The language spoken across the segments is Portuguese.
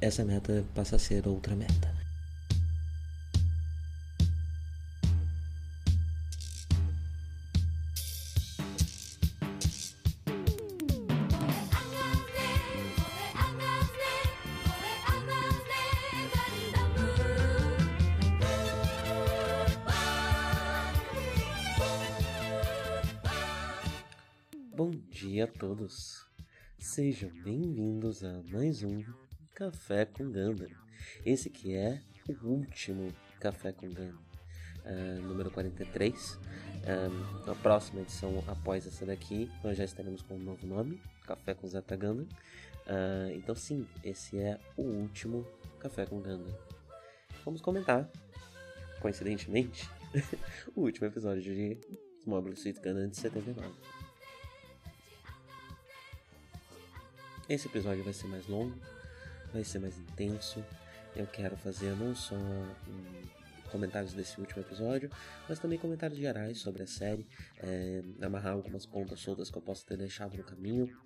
essa meta passa a ser outra meta. Sejam bem-vindos a mais um Café com Ganda. Esse que é o último Café com Ganda, uh, número 43. Um, a próxima edição após essa daqui, nós já estaremos com um novo nome, Café com Zeta Ganda. Uh, então sim, esse é o último Café com Ganda. Vamos comentar, coincidentemente, o último episódio de Mobile Suit Gundam de 79. Esse episódio vai ser mais longo, vai ser mais intenso. Eu quero fazer não só um, comentários desse último episódio, mas também comentários gerais sobre a série, é, amarrar algumas pontas soltas que eu posso ter deixado no caminho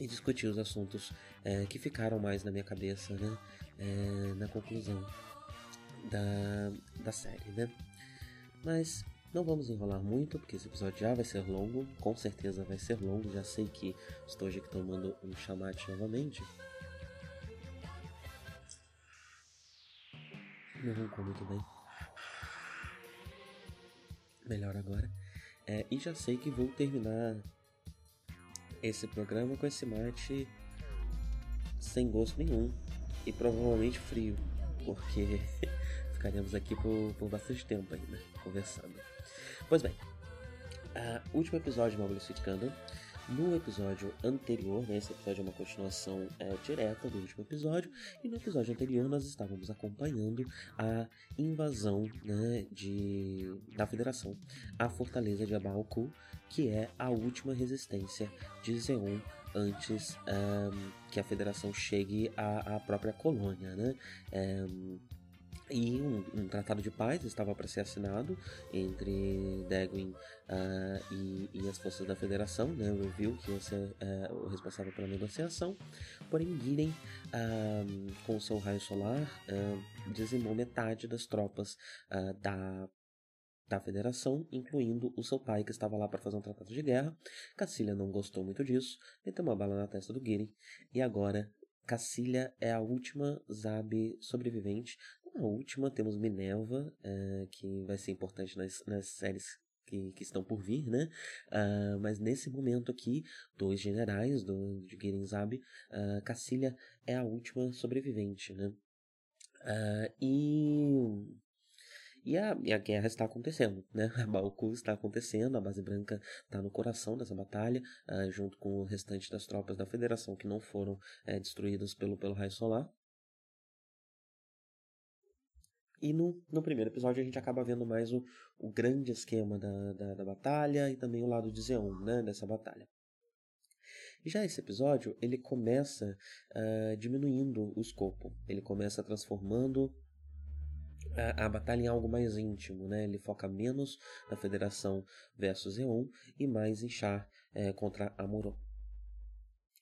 e discutir os assuntos é, que ficaram mais na minha cabeça, né, é, na conclusão da, da série, né. Mas não vamos enrolar muito, porque esse episódio já vai ser longo, com certeza vai ser longo, já sei que estou aqui tomando um chamate novamente. Não roncou muito bem. Melhor agora. É, e já sei que vou terminar esse programa com esse mate sem gosto nenhum e provavelmente frio, porque ficaremos aqui por, por bastante tempo ainda conversando. Pois bem, uh, último episódio de Suit Gundam. No episódio anterior, né, esse episódio é uma continuação é, direta do último episódio, e no episódio anterior nós estávamos acompanhando a invasão né, de, da Federação à fortaleza de Abaoku, que é a última resistência de Zeon antes um, que a Federação chegue à, à própria colônia. Né? Um, e um, um, tratado de paz estava para ser assinado entre Degwin uh, e, e, as forças da Federação, né, o Review, que ia ser uh, o responsável pela negociação. Porém, Gideon, uh, com seu raio solar, dizimou metade das tropas da da Federação, incluindo o seu pai que estava lá para fazer um tratado de guerra. Cacilha não gostou muito disso, meteu uma bala na testa do Gideon e agora Cacilha é a última Zabe sobrevivente na última temos Minerva, uh, que vai ser importante nas, nas séries que, que, estão por vir, né? Uh, mas nesse momento aqui, dois generais do, de Girinzab, uh, ah, Cacilha é a última sobrevivente, né? Uh, e e a, e a guerra está acontecendo, né? A Baoku está acontecendo, a base branca está no coração dessa batalha, uh, junto com o restante das tropas da Federação que não foram uh, destruídas pelo, pelo raio solar. E no, no primeiro episódio a gente acaba vendo mais o, o grande esquema da, da, da batalha e também o lado de Zeon, né, dessa batalha. Já esse episódio, ele começa uh, diminuindo o escopo. Ele começa transformando a, a, batalha em algo mais íntimo, né? Ele foca menos na Federação versus Eon e mais em Char é, contra Amuron.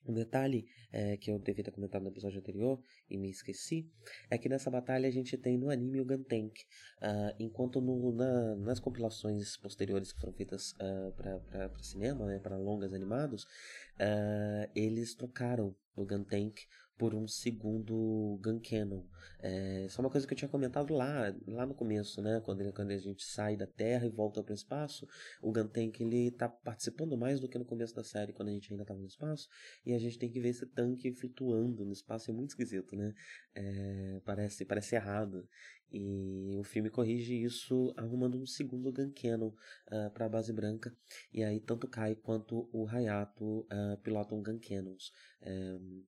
Um detalhe é, que eu devia ter comentado no episódio anterior e me esqueci é que nessa batalha a gente tem no anime o Guntank, uh, enquanto no, na, nas compilações posteriores que foram feitas uh, para cinema, né, para longas animados, uh, eles trocaram o Guntank por um segundo Gun Cannon. É, isso é uma coisa que eu tinha comentado lá, lá no começo, né? Quando, quando a gente sai da Terra e volta para o espaço, o Gun Tank ele tá participando mais do que no começo da série, quando a gente ainda estava no espaço, e a gente tem que ver esse tanque flutuando no espaço, é muito esquisito, né? É, parece, parece errado. E o filme corrige isso arrumando um segundo Gun Cannon uh, para a base branca. E aí tanto Kai quanto o Hayato uh, pilotam Gun Cannons. Um,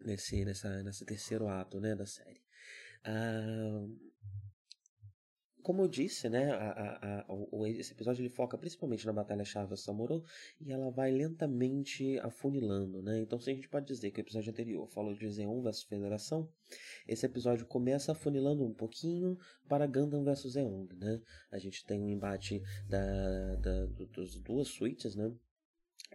nesse, nessa, nesse terceiro ato né, da série. Ah, como eu disse, né, a, a, a, o, esse episódio ele foca principalmente na Batalha Chave Samuro e ela vai lentamente afunilando, né? Então, se a gente pode dizer que o episódio anterior falou de Zeon vs Federação, esse episódio começa afunilando um pouquinho para Gundam vs Zeong, né? A gente tem um embate da, da, das duas suítes, né?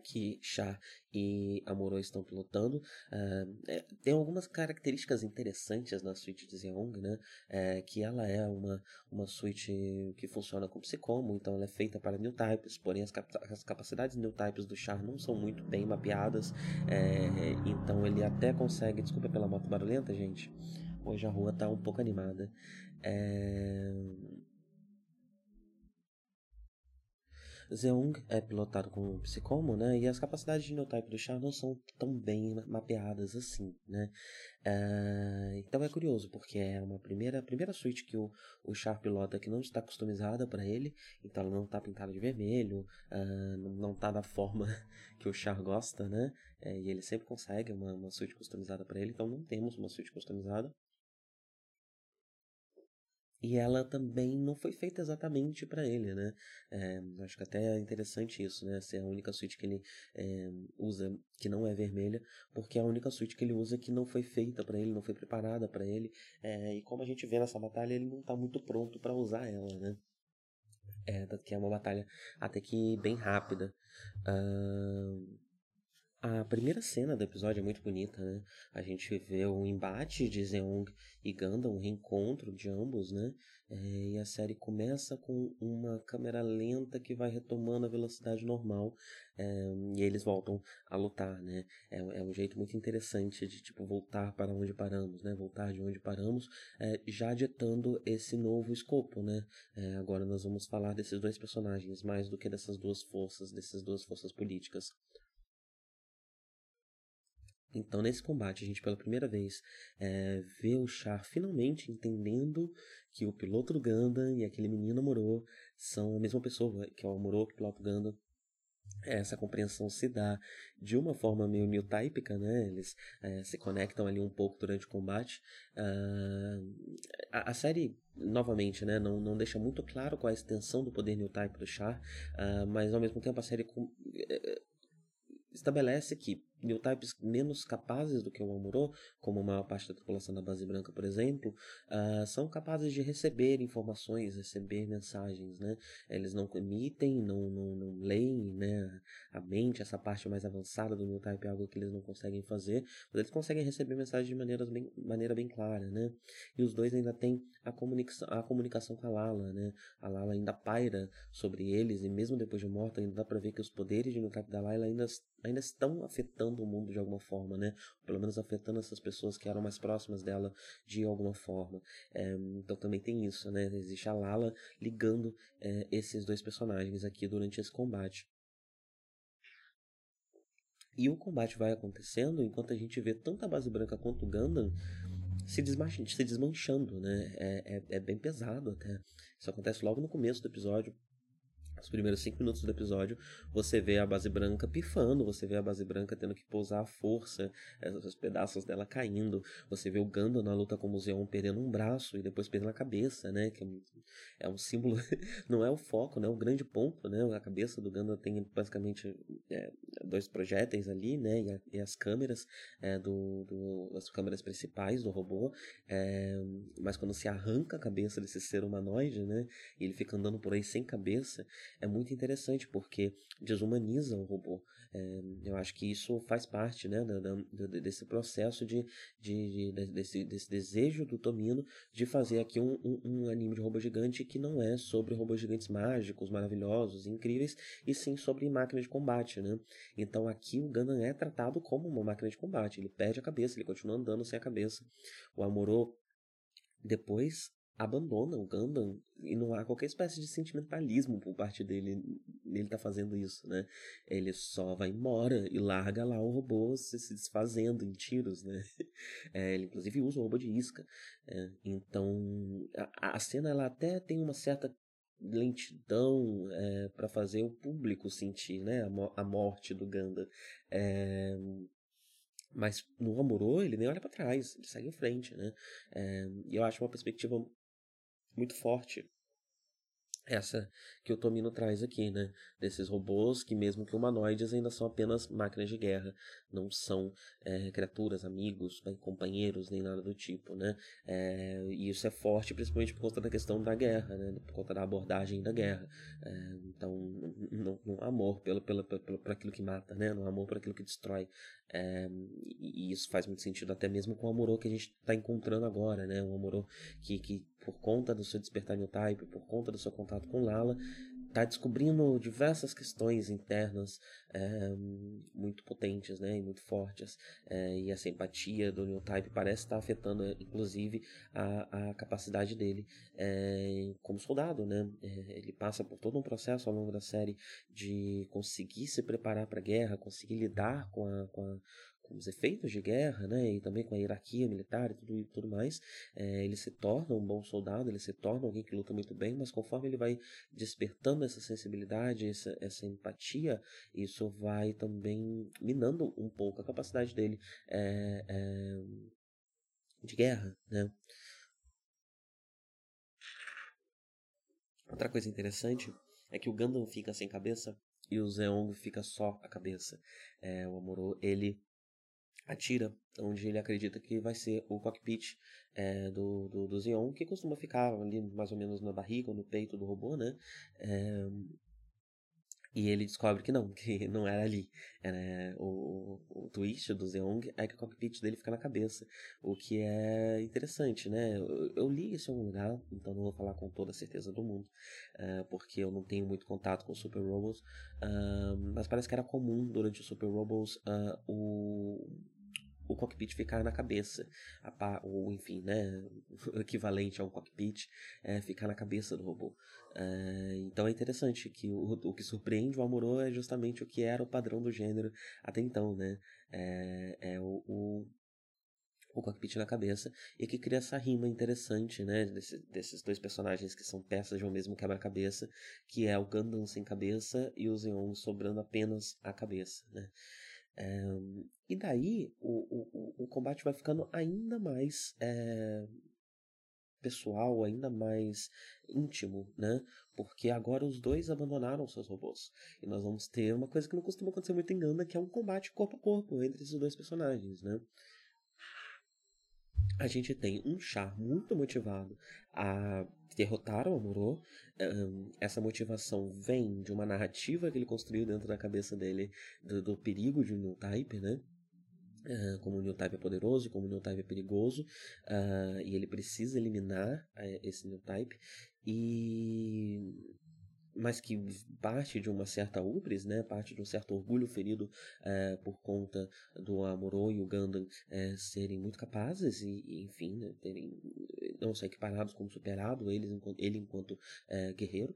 Que Char e Amuro estão pilotando. Uh, é, tem algumas características interessantes na suíte de Xeong, né? É, que ela é uma, uma suíte que funciona com Psicomo, então ela é feita para new types, porém as, cap as capacidades new types do Char não são muito bem mapeadas, é, então ele até consegue. Desculpa pela moto barulhenta, gente. Hoje a rua está um pouco animada. É, Zeung é pilotado com Psicomo, né? E as capacidades de Neotype do Char não são tão bem mapeadas assim, né? Uh, então é curioso, porque é uma primeira, primeira suíte que o, o Char pilota que não está customizada para ele, então ela não está pintada de vermelho, uh, não está da forma que o Char gosta, né? É, e ele sempre consegue uma, uma suíte customizada para ele, então não temos uma suíte customizada. E ela também não foi feita exatamente para ele, né? É, acho que até é interessante isso, né? Ser a única suíte que ele é, usa que não é vermelha, porque é a única suíte que ele usa que não foi feita para ele, não foi preparada para ele. É, e como a gente vê nessa batalha, ele não está muito pronto para usar ela, né? É, que é uma batalha até que bem rápida. Uh, a primeira cena do episódio é muito bonita, né? A gente vê o embate de Zeong e Gundam, um reencontro de ambos, né? É, e a série começa com uma câmera lenta que vai retomando a velocidade normal é, e eles voltam a lutar, né? É, é, um jeito muito interessante de tipo voltar para onde paramos, né? Voltar de onde paramos, é, já ditando esse novo escopo, né? É, agora nós vamos falar desses dois personagens mais do que dessas duas forças, dessas duas forças políticas. Então, nesse combate, a gente pela primeira vez é, vê o Char finalmente entendendo que o piloto do e aquele menino Amorô são a mesma pessoa, que é o Amorô que pilota o Gundam. Essa compreensão se dá de uma forma meio newtypica, né? Eles é, se conectam ali um pouco durante o combate. Uh, a, a, série, novamente, né, não, não deixa muito claro qual é a extensão do poder newtype do Char, uh, mas ao mesmo tempo a série com, uh, estabelece que new types menos capazes do que o Amuro, como a maior parte da tripulação da base branca, por exemplo, uh, são capazes de receber informações, receber mensagens, né? Eles não emitem, não, não, não leem, né? A mente, essa parte mais avançada do new type é algo que eles não conseguem fazer, mas eles conseguem receber mensagens de maneiras bem, maneira bem clara, né? E os dois ainda têm a comunicação, a comunicação com a Lala, né? A Lala ainda paira sobre eles e mesmo depois de morta ainda dá para ver que os poderes de new type da Lala ainda, ainda estão afetando afetando o mundo de alguma forma, né? Pelo menos afetando essas pessoas que eram mais próximas dela de alguma forma. É, então também tem isso, né? Existe a Lala ligando é, esses dois personagens aqui durante esse combate. E o combate vai acontecendo enquanto a gente vê tanto a base branca quanto o Gundam se, se desmanchando, né? É, é, é, bem pesado até. Isso acontece logo no começo do episódio os primeiros cinco minutos do episódio, você vê a base branca pifando, você vê a base branca tendo que pousar a força, os pedaços dela caindo, você vê o Gandalf na luta com o Zeon perdendo um braço e depois perdendo a cabeça, né? Que é um, símbolo, não é o foco, né? O grande ponto, né? A cabeça do Gandalf tem basicamente é, dois projéteis ali, né? E, a, e as câmeras é, do, do, as câmeras principais do robô, é, mas quando se arranca a cabeça desse ser humanoide, né? E ele fica andando por aí sem cabeça, é muito interessante porque desumaniza o robô. É, eu acho que isso faz parte né, da, da, desse processo de, de, de, desse, desse desejo do Tomino de fazer aqui um, um, um, anime de robô gigante que não é sobre robôs gigantes mágicos, maravilhosos, incríveis, e sim sobre máquina de combate. Né? Então aqui o Gundam é tratado como uma máquina de combate. Ele perde a cabeça, ele continua andando sem a cabeça. O Amorô depois abandona o Gundam e não há qualquer espécie de sentimentalismo por parte dele ele tá fazendo isso, né? Ele só vai embora e larga lá o robô se, se desfazendo em tiros, né? É, ele inclusive usa o robô de isca. É, então a, a, cena ela até tem uma certa lentidão é, para fazer o público sentir, né? A, a morte do Gundam. É, Mas no Amorô, ele nem olha para trás, ele segue em frente, né? É, e eu acho uma perspectiva muito forte essa que o Tomino traz aqui, né? Desses robôs que, mesmo que humanoides, ainda são apenas máquinas de guerra, não são é, criaturas, amigos, bem, companheiros, nem nada do tipo, né? É, e isso é forte principalmente por conta da questão da guerra, né? Por conta da abordagem da guerra. É, então, não, não amor pelo, pelo, pelo, pelo aquilo que mata, né? Não amor por aquilo que destrói. É, e, isso faz muito sentido até mesmo com o Amorô que a gente está encontrando agora, né? Um Amorô que, que, por conta do seu despertar new type, por conta do seu contato com Lala, está descobrindo diversas questões internas é, muito potentes né, e muito fortes. É, e essa empatia do New Type parece estar afetando, inclusive, a, a capacidade dele é, como soldado. Né? ele passa por todo um processo ao longo da série de conseguir se preparar para a guerra, conseguir lidar com a, com a com os efeitos de guerra, né, e também com a hierarquia militar e tudo, e tudo mais, é, ele se torna um bom soldado, ele se torna alguém que luta muito bem, mas conforme ele vai despertando essa sensibilidade, essa, essa empatia, isso vai também minando um pouco a capacidade dele é, é, de guerra, né. Outra coisa interessante é que o Gundam fica sem cabeça e o Zeong fica só a cabeça. É, o Amorô, ele atira onde ele acredita que vai ser o cockpit é, do, do, do que costuma ficar ali mais ou menos na barriga ou no peito do robô, né? É, e ele descobre que não, que não era ali. Era o, o, o twist do Zeong é que o cockpit dele fica na cabeça. O que é interessante, né? Eu, eu li isso em algum lugar, então não vou falar com toda a certeza do mundo, uh, porque eu não tenho muito contato com Super Robots. Uh, mas parece que era comum durante o Super Robots uh, o o cockpit ficar na cabeça, ou enfim, né, o equivalente a um cockpit é ficar na cabeça do robô. É, então é interessante que o, o que surpreende o Amorô é justamente o que era o padrão do gênero até então, né? É, é o, o, o cockpit na cabeça e que cria essa rima interessante, né, desse, desses dois personagens que são peças de um mesmo quebra-cabeça, que é o Gundam sem cabeça e o Zeon sobrando apenas a cabeça, né. E daí o, o, o combate vai ficando ainda mais é, pessoal, ainda mais íntimo, né? Porque agora os dois abandonaram seus robôs. E nós vamos ter uma coisa que não costuma acontecer muito em Ganda, que é um combate corpo a corpo entre esses dois personagens, né? A gente tem um char muito motivado a derrotar o Amuro. essa motivação vem de uma narrativa que ele construiu dentro da cabeça dele do, do perigo de um new type, né? Como o new type é poderoso, como o new type é perigoso, uh, e ele precisa eliminar uh, esse new type. E mas que parte de uma certa ubris, né, parte de um certo orgulho ferido é, por conta do Amuro e o Gundam é, serem muito capazes e, e enfim, né, terem não só equiparados como superado eles, ele enquanto é, guerreiro.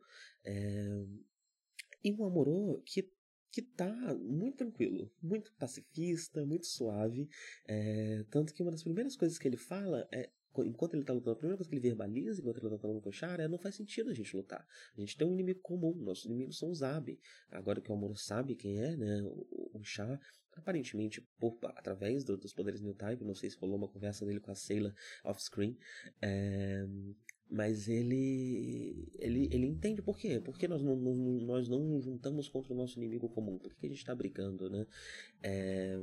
e o Amuro que que tá muito tranquilo, muito pacifista, muito suave, tanto que uma das primeiras coisas que ele fala é enquanto ele tá lutando, a primeira coisa que ele verbaliza enquanto ele tá lutando com o Chara é não faz sentido a gente lutar. A gente tem um inimigo comum, nossos inimigos são os Abi. Agora que o Amuro sabe quem é, né, o, o aparentemente por, através do, dos poderes New Type, não sei se rolou uma conversa dele com a Sailor off-screen, é, mas ele, ele ele entende por quê? Por que nós não, não, nós não juntamos contra o nosso inimigo comum? Por que, que a gente está brigando, né? É,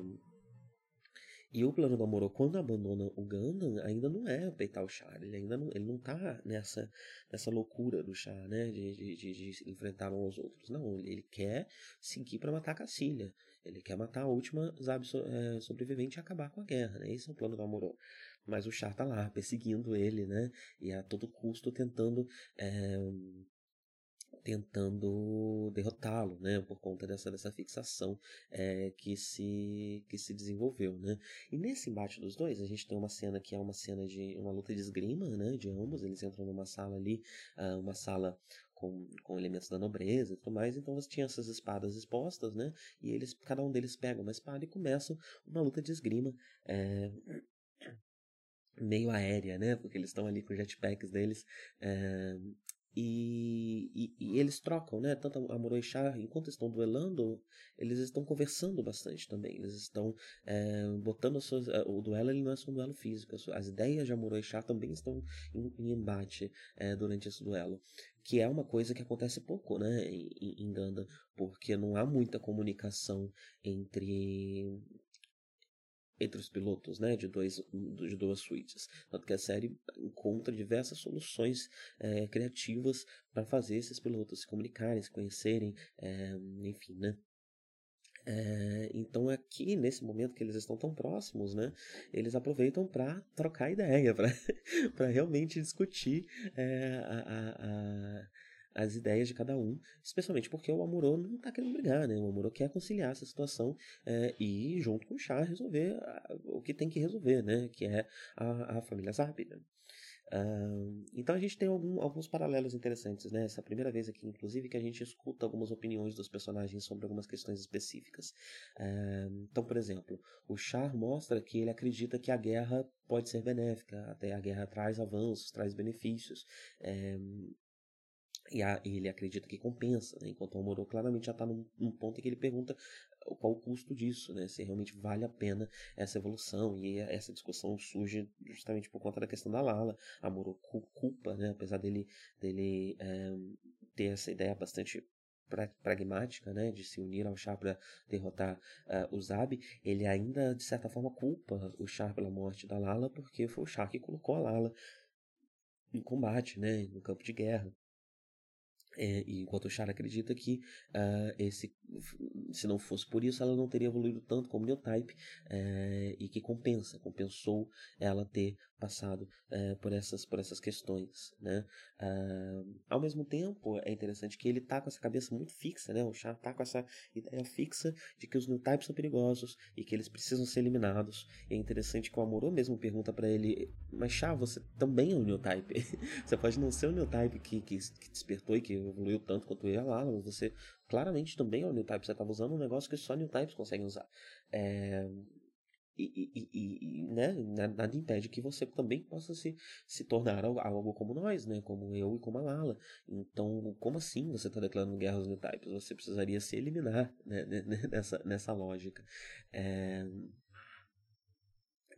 e o plano do Amorô, quando abandona o Gundam, ainda não é peitar o Char. Ele ainda não, ele não tá nessa, nessa loucura do Char, né? De, de, de, de enfrentar uns aos outros. Não, ele, ele quer seguir para matar a Cacilha. Ele quer matar a última Zab so, é, sobrevivente e acabar com a guerra, né? Esse é o plano do Amorô. Mas o Char tá lá, perseguindo ele, né? E a todo custo tentando é, tentando derrotá-lo, né, por conta dessa, dessa fixação é, que, se, que se desenvolveu, né. E nesse embate dos dois, a gente tem uma cena que é uma cena de uma luta de esgrima, né, de ambos, eles entram numa sala ali, uh, uma sala com, com elementos da nobreza e tudo mais, então você tinha essas espadas expostas, né, e eles, cada um deles pega uma espada e começam uma luta de esgrima, é, meio aérea, né? Porque eles estão ali com jetpacks deles é, e, e, e, eles trocam, né? Tanto e Char, enquanto estão duelando, eles estão conversando bastante também. Eles estão é, botando as suas. Eh, o duelo ele não é só um duelo físico. As ideias de Char também estão em, em embate é, durante esse duelo. Que é uma coisa que acontece pouco, né? Em, em Ganda, porque não há muita comunicação entre entre os pilotos, né, de, dois, de duas suítes. Tanto que a série encontra diversas soluções é, criativas para fazer esses pilotos se comunicarem, se conhecerem, é, enfim, né. É, então aqui nesse momento que eles estão tão próximos, né, eles aproveitam para trocar ideia, para realmente discutir a, a, a as ideias de cada um, especialmente porque o Amorô não está querendo brigar, né? O Amorô quer conciliar essa situação é, e, junto com o Char, resolver a, o que tem que resolver, né? Que é a, a família Zarbi, né? Uh, então a gente tem algum, alguns paralelos interessantes, né? Essa é primeira vez aqui, inclusive, que a gente escuta algumas opiniões dos personagens sobre algumas questões específicas. Uh, então, por exemplo, o Char mostra que ele acredita que a guerra pode ser benéfica, até a guerra traz avanços, traz benefícios. Uh, e, a, ele acredita que compensa, né? enquanto o Amorô claramente já está num, num, ponto em que ele pergunta qual o custo disso, né? se realmente vale a pena essa evolução. E essa discussão surge justamente por conta da questão da Lala. Amorô culpa, né? apesar dele, dele é, ter essa ideia bastante pragmática, né, de se unir ao Char para derrotar uh, o Zab, ele ainda de certa forma culpa o Char pela morte da Lala, porque foi o Char que colocou a Lala em combate, né, no campo de guerra. É, enquanto o Char acredita que uh, esse, se não fosse por isso, ela não teria evoluído tanto como Newtype é, e que compensa, compensou ela ter passado é, por, essas, por essas questões. Né? Uh, ao mesmo tempo, é interessante que ele tá com essa cabeça muito fixa, né? o Char tá com essa ideia fixa de que os Newtypes são perigosos e que eles precisam ser eliminados. E é interessante que o Amorô mesmo pergunta para ele: Mas Char, você também é um Newtype? você pode não ser o Newtype que, que, que despertou e que evoluiu tanto quanto eu lá, mas você claramente também é o Newtype. Você estava usando um negócio que só Newtypes conseguem usar. É, e, e, e, né, nada impede que você também possa se, se tornar algo como nós, né, como eu e como a Lala. Então, como assim você está declarando guerra aos Newtypes? Você precisaria se eliminar né, nessa, nessa lógica. É...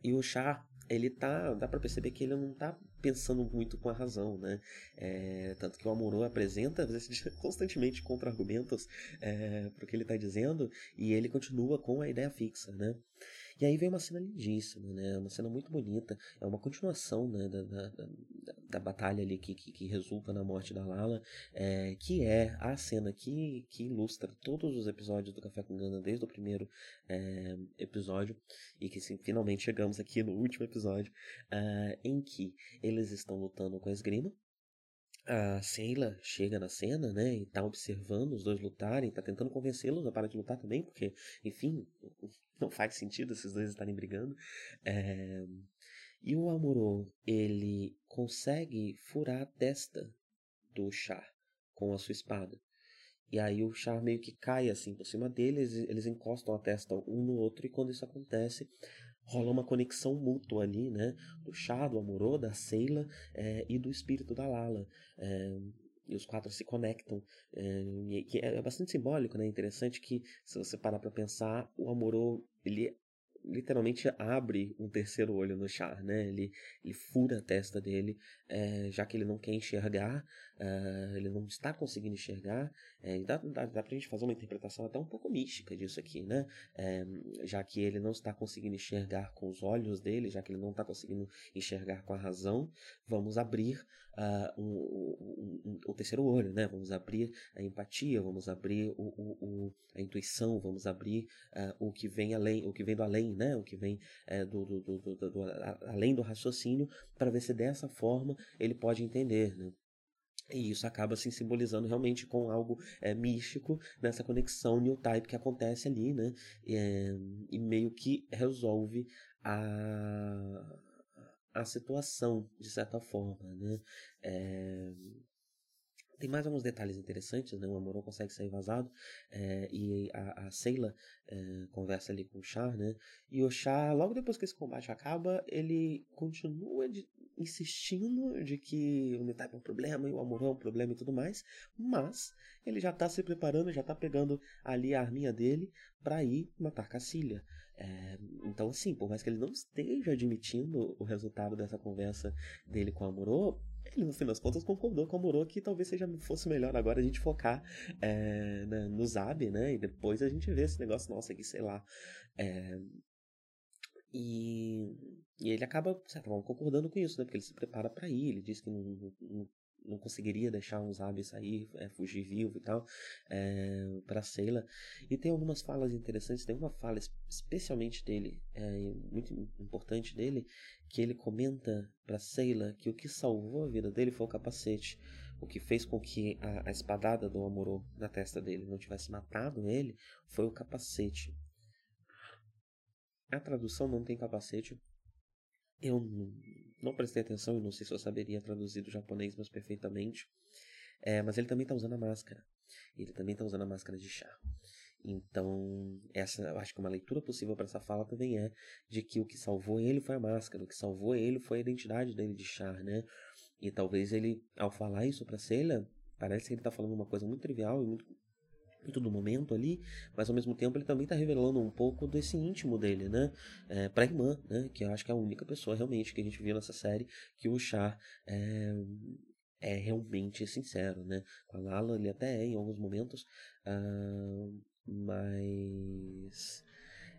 E o Char, ele tá, dá para perceber que ele não tá pensando muito com a razão, né? É, tanto que o Amorô apresenta constantemente contra-argumentos é, para o que ele está dizendo e ele continua com a ideia fixa, né? E aí vem uma cena lindíssima, né? Uma cena muito bonita. É uma continuação né, da, da, da, da batalha ali que, que, que, resulta na morte da Lala, é, que é a cena que, que ilustra todos os episódios do Café com Gana desde o primeiro é, episódio e que sim, finalmente chegamos aqui no último episódio, é, em que eles estão lutando com a esgrima a Sheila chega na cena, né, e tá observando os dois lutarem, tá tentando convencê-los a parar de lutar também, porque, enfim, não faz sentido esses dois estarem brigando. É... E o Amuro, ele consegue furar a testa do Char com a sua espada. E aí o Char meio que cai assim por cima dele, eles encostam a testa um no outro, e quando isso acontece, rola uma conexão mútua ali, né? Do chá, do Amorô, da Seila é, e do espírito da Lala. É, e os quatro se conectam. É, que é bastante simbólico, né? Interessante que, se você parar para pensar, o Amorô, ele literalmente abre um terceiro olho no Char, né? Ele, ele fura a testa dele, é, já que ele não quer enxergar, é, ele não está conseguindo enxergar. É, dá, dá, dá pra gente fazer uma interpretação até um pouco mística disso aqui, né? Já que ele não está conseguindo enxergar com os olhos dele, já que ele não está conseguindo enxergar com a razão, vamos abrir uh, um, um, um, o terceiro olho, né? Vamos abrir a empatia, vamos abrir o, o, a intuição, vamos abrir uh, o que vem além, o que vem do além, né? O que vem do, do, do, do, do além do raciocínio, para ver se dessa forma ele pode entender, né? E isso acaba se simbolizando realmente com algo é, místico nessa conexão new type que acontece ali, né? É, e meio que resolve a, a situação, de certa forma, né? É... Tem mais alguns detalhes interessantes, né? O Amorô consegue sair vazado é, e a, a Seila é, conversa ali com o Char, né? E o Char, logo depois que esse combate acaba, ele continua de, insistindo de que o Nitai é um problema e o Amorô é um problema e tudo mais, mas ele já está se preparando, já está pegando ali a arminha dele para ir matar Cacilha. É, então, assim, por mais que ele não esteja admitindo o resultado dessa conversa dele com o Amorô, ele no fim das contas concordou com o Amorô que talvez seja fosse melhor agora a gente focar é, no Zab, né? E depois a gente vê esse negócio nosso aqui, sei lá. É, e, e, ele acaba, forma, concordando com isso, né? Porque ele se prepara para ir, ele diz que não, não, não conseguiria deixar um Zabi sair, é, fugir vivo e tal, é, para Seila. E tem algumas falas interessantes, tem uma fala especialmente dele, é, muito importante dele, que ele comenta para Seila que o que salvou a vida dele foi o capacete. O que fez com que a, a espadada do Amorô na testa dele não tivesse matado ele foi o capacete. A tradução não tem capacete. Eu não, prestei atenção e não sei se eu saberia traduzir do japonês mais perfeitamente. É, mas ele também está usando a máscara. Ele também está usando a máscara de chá. Então, essa, eu acho que uma leitura possível para essa fala também é de que o que salvou ele foi a máscara, o que salvou ele foi a identidade dele de char, né? E talvez ele, ao falar isso para Celia, parece que ele está falando uma coisa muito trivial e muito muito do momento ali, mas ao mesmo tempo ele também está revelando um pouco desse íntimo dele, né? É, pra irmã, né? Que eu acho que é a única pessoa realmente que a gente viu nessa série que o Char é, é realmente sincero, né? Com a Lala ele até é em alguns momentos, uh, mas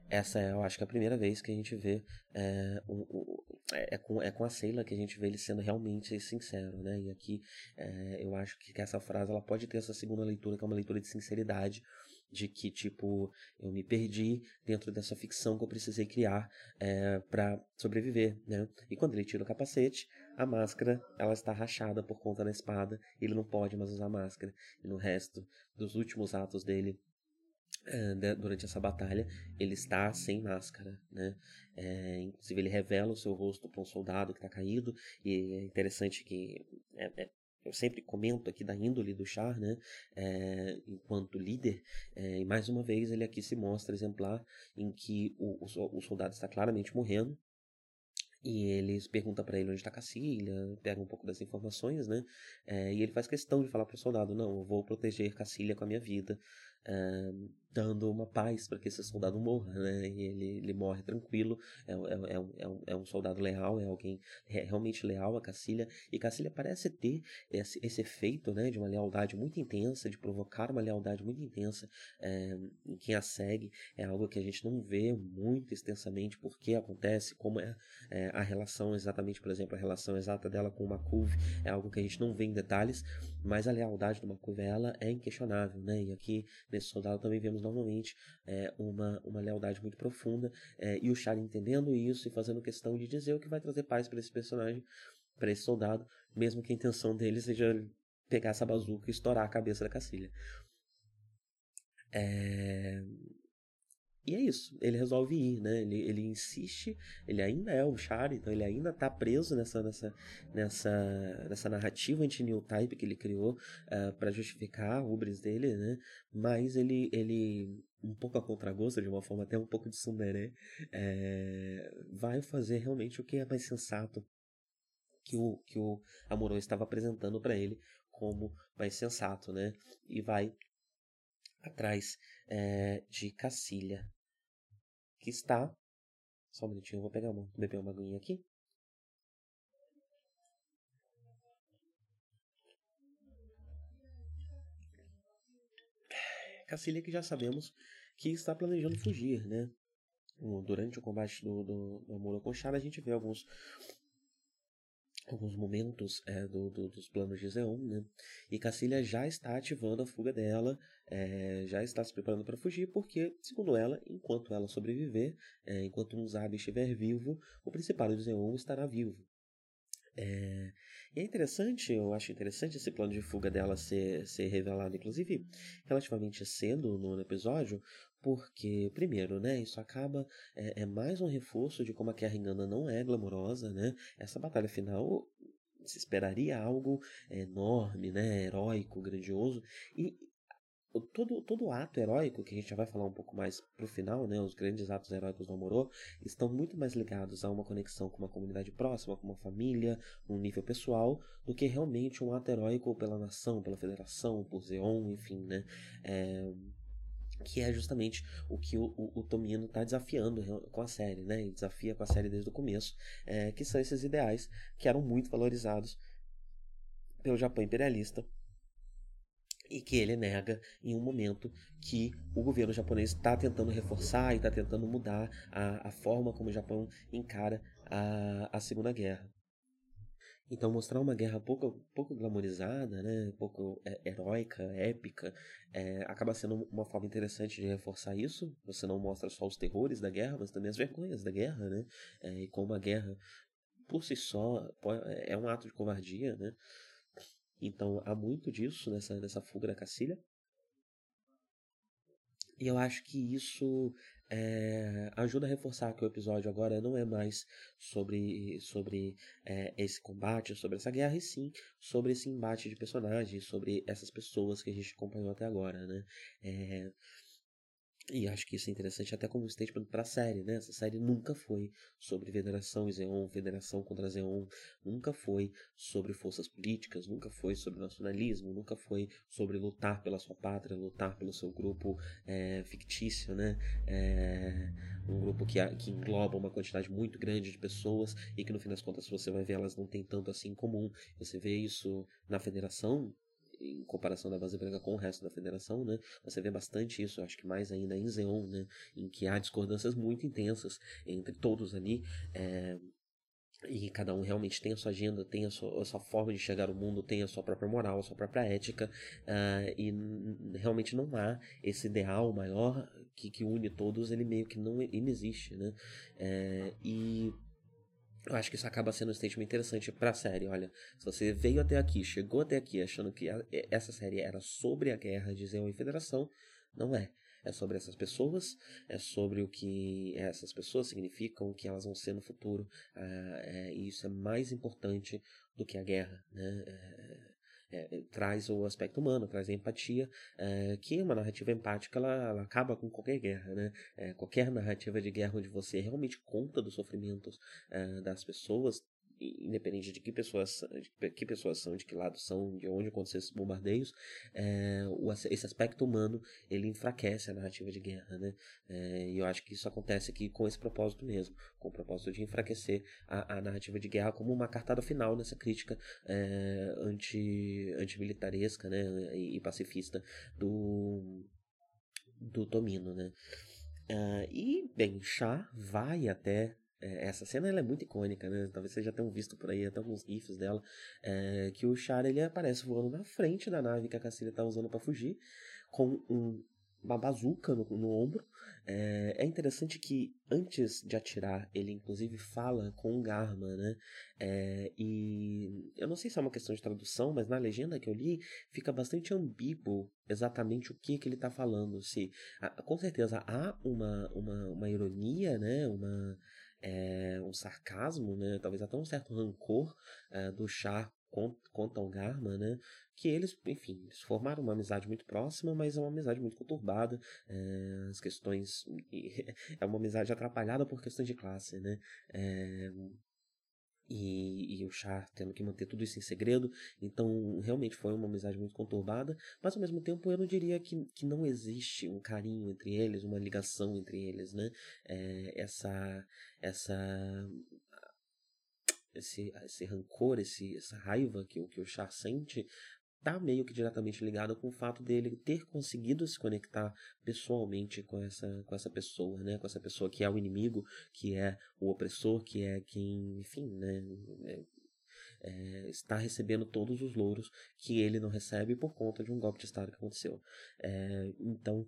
essa é, eu acho que é a primeira vez que a gente vê é, um, um, é, é, com, é com a Seila que a gente vê ele sendo realmente sincero, né? E aqui é, eu acho que essa frase ela pode ter essa segunda leitura, que é uma leitura de sinceridade, de que, tipo, eu me perdi dentro dessa ficção que eu precisei criar é, para sobreviver, né? E quando ele tira o capacete, a máscara, ela está rachada por conta da espada, ele não pode mais usar máscara. E no resto dos últimos atos dele, durante essa batalha, ele está sem máscara, né? É, inclusive ele revela o seu rosto para um soldado que está caído e é interessante que é, é, eu sempre comento aqui da índole do Char, né? É, enquanto líder, é, e mais uma vez ele aqui se mostra exemplar em que o, o, o soldado está claramente morrendo, e eles perguntam para ele onde está Cacilha, pegam um pouco das informações, né? É, e ele faz questão de falar para o soldado: não, eu vou proteger Cacilha com a minha vida dando uma paz para que esse soldado morra, né? E ele, ele morre tranquilo, é, é, é, um, é, um, é um soldado leal, é alguém realmente leal a Cacilha, e Cacilha parece ter esse, esse efeito, né, de uma lealdade muito intensa, de provocar uma lealdade muito intensa é, em quem a segue, é algo que a gente não vê muito extensamente porque acontece, como é, é a relação exatamente, por exemplo, a relação exata dela com o Makuv, é algo que a gente não vê em detalhes, mas a lealdade do Makuv, ela é inquestionável, né? E aqui nesse soldado também vemos novamente é, uma, uma lealdade muito profunda é, e o Char entendendo isso e fazendo questão de dizer o que vai trazer paz para esse personagem, para esse soldado, mesmo que a intenção dele seja pegar essa bazuca e estourar a cabeça da Cacilha. É... E é isso, ele resolve ir, né? Ele, ele insiste, ele ainda é o Char, então ele ainda está preso nessa, nessa, nessa, nessa narrativa anti-new type que ele criou uh, eh, para justificar a ubris dele, né? Mas ele, ele um pouco a contragosto, de uma forma até um pouco de sumberé, é, vai fazer realmente o que é mais sensato que o, que o Amorô estava apresentando para ele como mais sensato, né? E vai atrás é, de Cacilha que está. Só um minutinho, eu vou pegar uma, beber uma aguinha aqui. Cacilha que já sabemos que está planejando fugir, né? Durante o combate do, do, do Amor a gente vê alguns alguns momentos é, do, do, dos planos de Zeon, né? E Cacilha já está ativando a fuga dela, é, já está se preparando para fugir, porque, segundo ela, enquanto ela sobreviver, é, enquanto um Zabi estiver vivo, o Principado de Zeon estará vivo. É, e é interessante, eu acho interessante esse plano de fuga dela ser, ser revelado, inclusive, relativamente cedo no episódio, porque, primeiro, né, isso acaba, é, é mais um reforço de como a Guerra Engana não é glamourosa, né, essa batalha final se esperaria algo enorme, né, heróico, grandioso, e todo, todo ato heróico, que a gente já vai falar um pouco mais pro final, né, os grandes atos heróicos do Amorô, estão muito mais ligados a uma conexão com uma comunidade próxima, com uma família, um nível pessoal, do que realmente um ato heróico pela nação, pela federação, por Zeon, enfim, né. É, que é justamente o que o, o, o Tomino está desafiando com a série, né? Desafia com a série desde o começo, é, que são esses ideais que eram muito valorizados pelo Japão imperialista e que ele nega em um momento que o governo japonês está tentando reforçar e está tentando mudar a, a, forma como o Japão encara a, a Segunda Guerra. Então mostrar uma guerra pouco, pouco glamorizada, né, pouco é, heróica, épica, é, acaba sendo uma forma interessante de reforçar isso. Você não mostra só os terrores da guerra, mas também as vergonhas da guerra, né, é, e como a guerra por si só é um ato de covardia, né. Então há muito disso nessa, nessa fuga da Cacilha. E eu acho que isso é, ajuda a reforçar que o episódio agora não é mais sobre, sobre é, esse combate, sobre essa guerra, e sim sobre esse embate de personagens, sobre essas pessoas que a gente acompanhou até agora, né? É, e acho que isso é interessante até como statement para a série, né? Essa série nunca foi sobre Federação e Zeon, Federação contra Zeon, nunca foi sobre forças políticas, nunca foi sobre nacionalismo, nunca foi sobre lutar pela sua pátria, lutar pelo seu grupo é, fictício, né? É, um grupo que, que engloba uma quantidade muito grande de pessoas e que no fim das contas você vai ver elas não têm tanto assim em comum. Você vê isso na Federação, em comparação da base branca com o resto da federação, né? Você vê bastante isso, acho que mais ainda em Zeon, né? Em que há discordâncias muito intensas entre todos ali. É, e cada um realmente tem a sua agenda, tem a sua, a sua, forma de chegar ao mundo, tem a sua própria moral, a sua própria ética, uh, e realmente não há esse ideal maior que, que une todos, ele meio que não inexiste, né? É, e eu acho que isso acaba sendo um statement interessante pra série. Olha, se você veio até aqui, chegou até aqui achando que essa série era sobre a guerra de Zeon e Federação, não é. É sobre essas pessoas, é sobre o que essas pessoas significam, o que elas vão ser no futuro. Uh, é, e isso é mais importante do que a guerra. Né? É, é, traz o aspecto humano, traz a empatia, é, que uma narrativa empática ela, ela, acaba com qualquer guerra, né? É, qualquer narrativa de guerra onde você realmente conta dos sofrimentos é, das pessoas independente de que pessoas, que pessoas são, de que lado são, de onde acontecem esses bombardeios, é, o, esse aspecto humano ele enfraquece a narrativa de guerra, né? É, e eu acho que isso acontece aqui com esse propósito mesmo, com o propósito de enfraquecer a, a narrativa de guerra como uma cartada final nessa crítica é, anti, antimilitaresca, né? E, e pacifista do do Tomino, né? Uh, e, bem, Chá vai até é, essa cena ela é muito icônica, né? Talvez vocês já tenham visto por aí até alguns gifs dela. É, que o Char ele aparece voando na frente da nave que a Cassila tá usando para fugir, com um, uma bazuca no, no ombro. É, é, interessante que antes de atirar, ele inclusive fala com o Garma, né? É, e eu não sei se é uma questão de tradução, mas na legenda que eu li fica bastante ambíguo exatamente o que, que ele está falando. Se, com certeza há uma, uma, uma ironia, né? Uma é, um sarcasmo, né? Talvez até um certo rancor é, do Char contra o Garma, né? Que eles, enfim, eles formaram uma amizade muito próxima, mas é uma amizade muito conturbada. É, as questões. É uma amizade atrapalhada por questões de classe, né? É, e, e, o Char tendo que manter tudo isso em segredo. Então, realmente foi uma amizade muito conturbada, mas ao mesmo tempo eu não diria que, que não existe um carinho entre eles, uma ligação entre eles, né? É, essa, essa, esse, esse rancor, esse, essa raiva que, que o Char sente está meio que diretamente ligado com o fato dele ter conseguido se conectar pessoalmente com essa, com essa pessoa, né? Com essa pessoa que é o inimigo, que é o opressor, que é quem, enfim, né? É, é, está recebendo todos os louros que ele não recebe por conta de um golpe de Estado que aconteceu. É, então,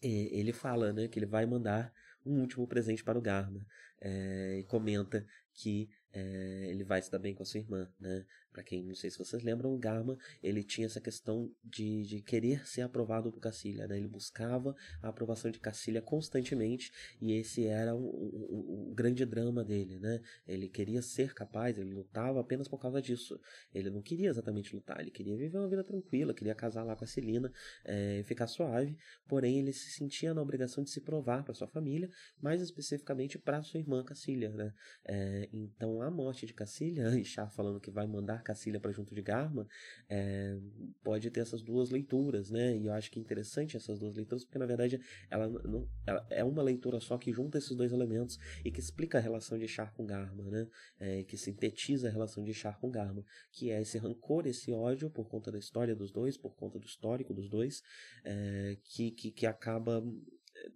ele fala né, que ele vai mandar um último presente para o Garma. é, e comenta que é, ele vai se dar bem com a sua irmã, né? Para quem não sei se vocês lembram, o Garma ele tinha essa questão de, de querer ser aprovado por Cacilha, né? Ele buscava a aprovação de Cacilha constantemente e esse era o, o, o, grande drama dele, né? Ele queria ser capaz, ele lutava apenas por causa disso. Ele não queria exatamente lutar, ele queria viver uma vida tranquila, queria casar lá com a Celina, é, ficar suave. Porém, ele se sentia na obrigação de se provar para sua família, mais especificamente para sua irmã Cacilha, né? É, então a morte de Cacilha, e Char falando que vai mandar Cacilha para junto de Garma, é, pode ter essas duas leituras, né? E eu acho que é interessante essas duas leituras, porque na verdade ela, não, ela é uma leitura só que junta esses dois elementos e que explica a relação de Char com Garma, né? É, que sintetiza a relação de Char com Garma, que é esse rancor, esse ódio por conta da história dos dois, por conta do histórico dos dois, é, que, que, que acaba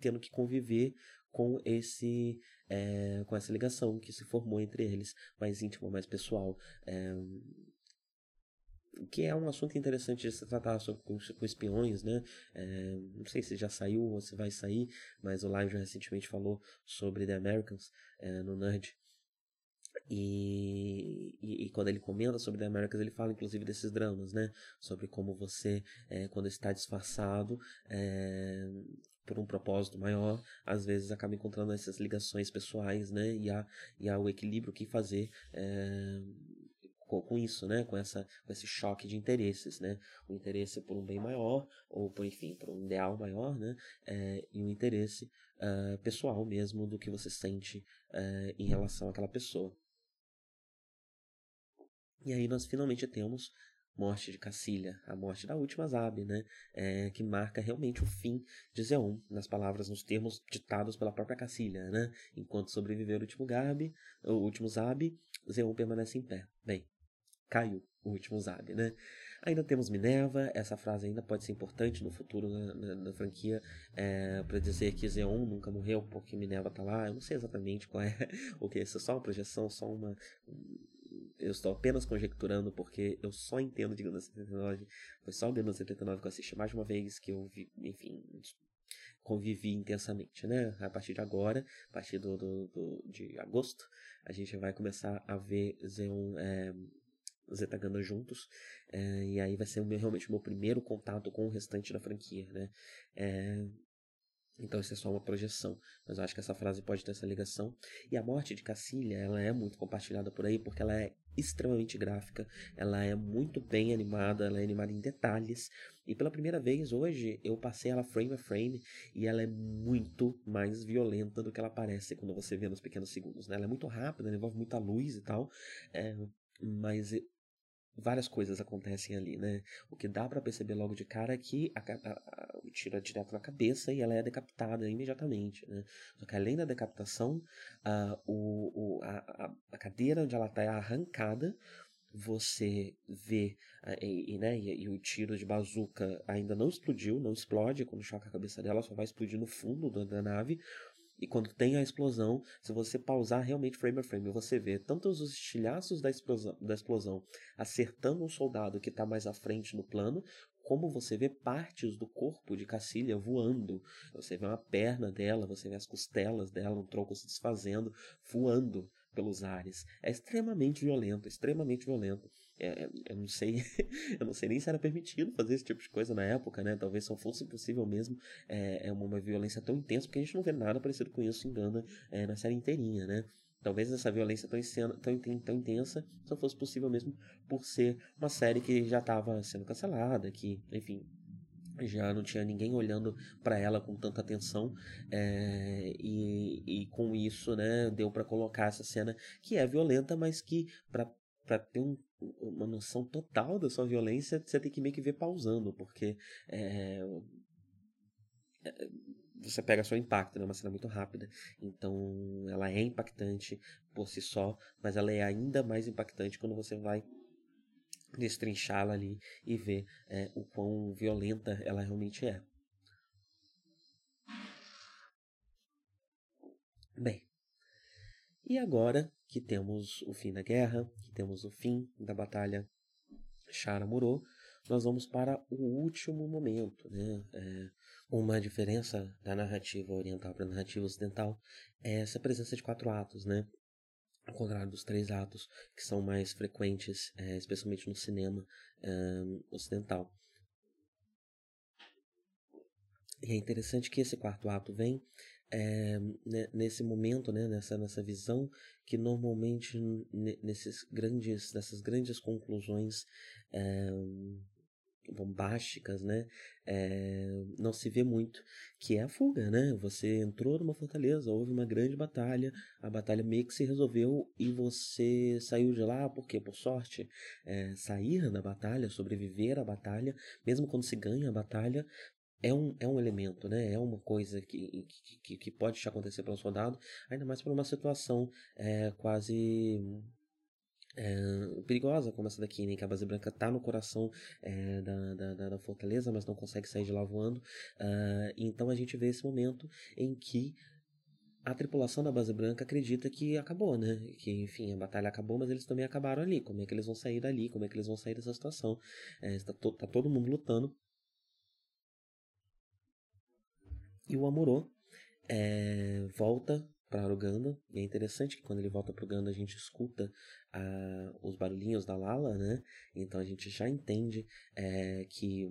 tendo que conviver com esse é, com essa ligação que se formou entre eles, mais íntima, mais pessoal. É, que é um assunto interessante de se tratar sobre, com, com espiões, né? É, não sei se já saiu ou se vai sair, mas o Live recentemente falou sobre The Americans é, no Nerd. E, e, e, quando ele comenta sobre The Americans, ele fala inclusive desses dramas, né? Sobre como você, é, quando está disfarçado, por um propósito maior, às vezes acaba encontrando essas ligações pessoais, né? E há, e há o equilíbrio que fazer é, com, com, isso, né? Com, essa, com esse choque de interesses, né? O interesse por um bem maior, ou por, enfim, por um ideal maior, né? É, e o interesse uh, pessoal mesmo do que você sente em relação àquela pessoa. E aí nós finalmente temos morte de Cacilha, a morte da última Zab, né? É, que marca realmente o fim de Zeon, nas palavras, nos termos ditados pela própria Cacilha, né? Enquanto sobreviver o último Gabi, o último Zab, Zeon permanece em pé. Bem, caiu o último Zab, né? Ainda temos Minerva, essa frase ainda pode ser importante no futuro na, na, na franquia, é, para dizer que Zeon nunca morreu porque Minerva tá lá. Eu não sei exatamente qual é o que, isso é só uma projeção, só uma eu estou apenas conjecturando porque eu só entendo de Gundam 79. Foi só o Gundam 79 que eu assisti mais de uma vez, que eu vi, enfim, convivi intensamente, né? A partir de agora, a partir do, do, do de agosto, a gente vai começar a ver Zeon é, Zeta Gundam juntos, é, e aí vai ser o meu, realmente o meu primeiro contato com o restante da franquia, né? É, então isso é só uma projeção, mas eu acho que essa frase pode ter essa ligação. E a morte de Cacilha, ela é muito compartilhada por aí porque ela é extremamente gráfica, ela é muito bem animada, ela é animada em detalhes. E pela primeira vez hoje eu passei ela frame a frame e ela é muito mais violenta do que ela parece quando você vê nos pequenos segundos. Né? Ela é muito rápida, ela envolve muita luz e tal, é, mas várias coisas acontecem ali, né? O que dá para perceber logo de cara é que a, a, a, o tiro é direto na cabeça e ela é decapitada imediatamente, né? Só que além da decapitação, a, o, o, a, a cadeira onde ela está é arrancada, você vê e, e, né, e, e, o tiro de bazuca ainda não explodiu, não explode quando choca a cabeça dela, só vai explodir no fundo da nave, e quando tem a explosão, se você pausar realmente frame a frame, você vê tanto os estilhaços da explosão, da explosão acertando um soldado que está mais à frente no plano, como você vê partes do corpo de Cacilha voando. Você vê uma perna dela, você vê as costelas dela, um tronco se desfazendo, voando pelos ares. É extremamente violento, extremamente violento. É, é, eu não sei, eu não sei nem se era permitido fazer esse tipo de coisa na época, né? Talvez só fosse possível mesmo. É, é uma, uma, violência tão intensa, porque a gente não vê nada parecido com isso em Ganda é, na série inteirinha, né? Talvez essa violência tão, tão, tão intensa só fosse possível mesmo por ser uma série que já estava sendo cancelada, que, enfim, já não tinha ninguém olhando para ela com tanta atenção é, e, e com isso né deu para colocar essa cena que é violenta mas que para para ter um, uma noção total da sua violência, você tem que meio que ver pausando, porque é, é, você pega o impacto, é né? uma cena muito rápida. Então ela é impactante por si só, mas ela é ainda mais impactante quando você vai destrinchá-la ali e ver é, o quão violenta ela realmente é. Bem, e agora que temos o fim da guerra, que temos o fim da batalha Shara Muro, nós vamos para o último momento, né? É, uma diferença da narrativa oriental para a narrativa ocidental é essa presença de quatro atos, né? Ao contrário dos três atos, que são mais frequentes, é, especialmente no cinema é, ocidental. E é interessante que esse quarto ato vem é, nesse momento, né, nessa, nessa visão que normalmente nesses grandes, dessas grandes conclusões é, bombásticas, né, é, não se vê muito, que é a fuga, né? Você entrou numa fortaleza, houve uma grande batalha, a batalha meio que se resolveu e você saiu de lá, porque por sorte, é, sair da batalha, sobreviver à batalha, mesmo quando se ganha a batalha, é um, é um elemento, né? É uma coisa que, que, que pode te acontecer para um soldado, ainda mais por uma situação é, quase é, perigosa como essa daqui, né? Que a base branca tá no coração é, da, da, da, fortaleza, mas não consegue sair de lá voando. Uh, então a gente vê esse momento em que a tripulação da base branca acredita que acabou, né? Que, enfim, a batalha acabou, mas eles também acabaram ali. Como é que eles vão sair dali? Como é que eles vão sair dessa situação? É, tá, to tá todo mundo lutando E o Amorô é, volta para Uganda. E é interessante que quando ele volta para Uganda a gente escuta ah, os barulhinhos da Lala, né? Então a gente já entende é, que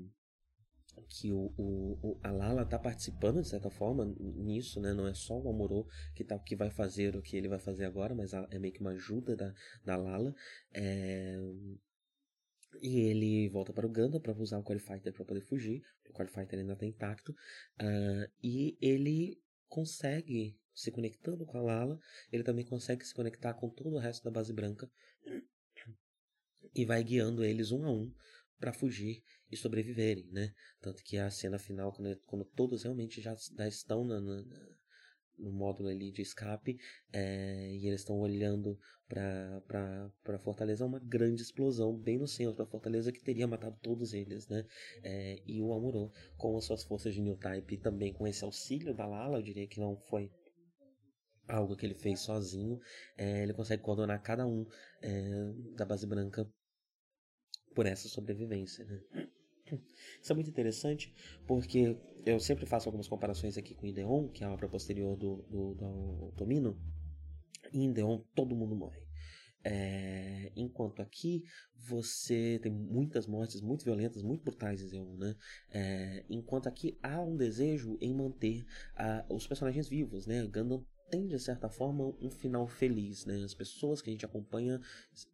que o, o, a Lala está participando de certa forma nisso, né? Não é só o Amorô que, tá, que vai fazer o que ele vai fazer agora, mas é meio que uma ajuda da, da Lala. É, e ele volta para Uganda para usar o Qualifighter para poder fugir. O Qualifighter ainda está intacto. Uh, e ele consegue, se conectando com a Lala, ele também consegue se conectar com todo o resto da base branca. E vai guiando eles um a um para fugir e sobreviverem, né? Tanto que a cena final, quando, quando todos realmente já, já estão na, na, no módulo ali de escape é, e eles estão olhando para a fortaleza uma grande explosão bem no centro da fortaleza que teria matado todos eles né? É, e o Amuro com as suas forças de New Type também com esse auxílio da Lala eu diria que não foi algo que ele fez sozinho é, ele consegue coordenar cada um da base branca por essa sobrevivência né isso é muito interessante porque eu sempre faço algumas comparações aqui com Ideon, que é a obra posterior do, do, do Tomino. Em Ideon todo mundo morre. É, enquanto aqui você tem muitas mortes muito violentas, muito brutais né? É, enquanto aqui há um desejo em manter uh, os personagens vivos, né? Gundam tem de certa forma um final feliz, né? As pessoas que a gente acompanha,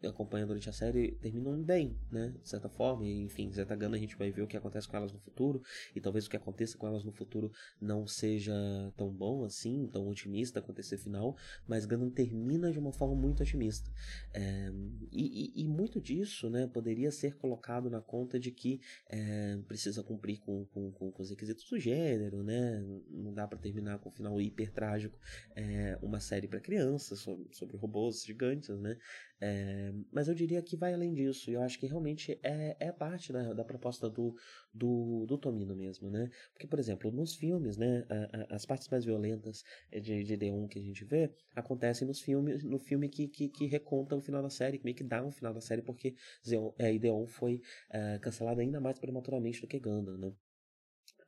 acompanha durante a série terminam bem, né? De certa forma, enfim, Zeta Gana a gente vai ver o que acontece com elas no futuro e talvez o que aconteça com elas no futuro não seja tão bom assim, tão otimista esse final, mas Gundam termina de uma forma muito otimista é, e, e, e, muito disso, né? Poderia ser colocado na conta de que é, precisa cumprir com, com, com, os requisitos do gênero, né? Não dá para terminar com um final hiper trágico. É, é, uma série para crianças sobre, sobre, robôs gigantes, né? É, mas eu diria que vai além disso. E eu acho que realmente é, é parte da, da proposta do, do, do Tomino mesmo, né? Porque, por exemplo, nos filmes, né? A, a, as partes mais violentas de, de D1 que a gente vê acontecem nos filmes, no filme que, que, que reconta o final da série, que meio que dá um final da série, porque Zeon, é, Ideon foi é, cancelado ainda mais prematuramente do que Gundam, né?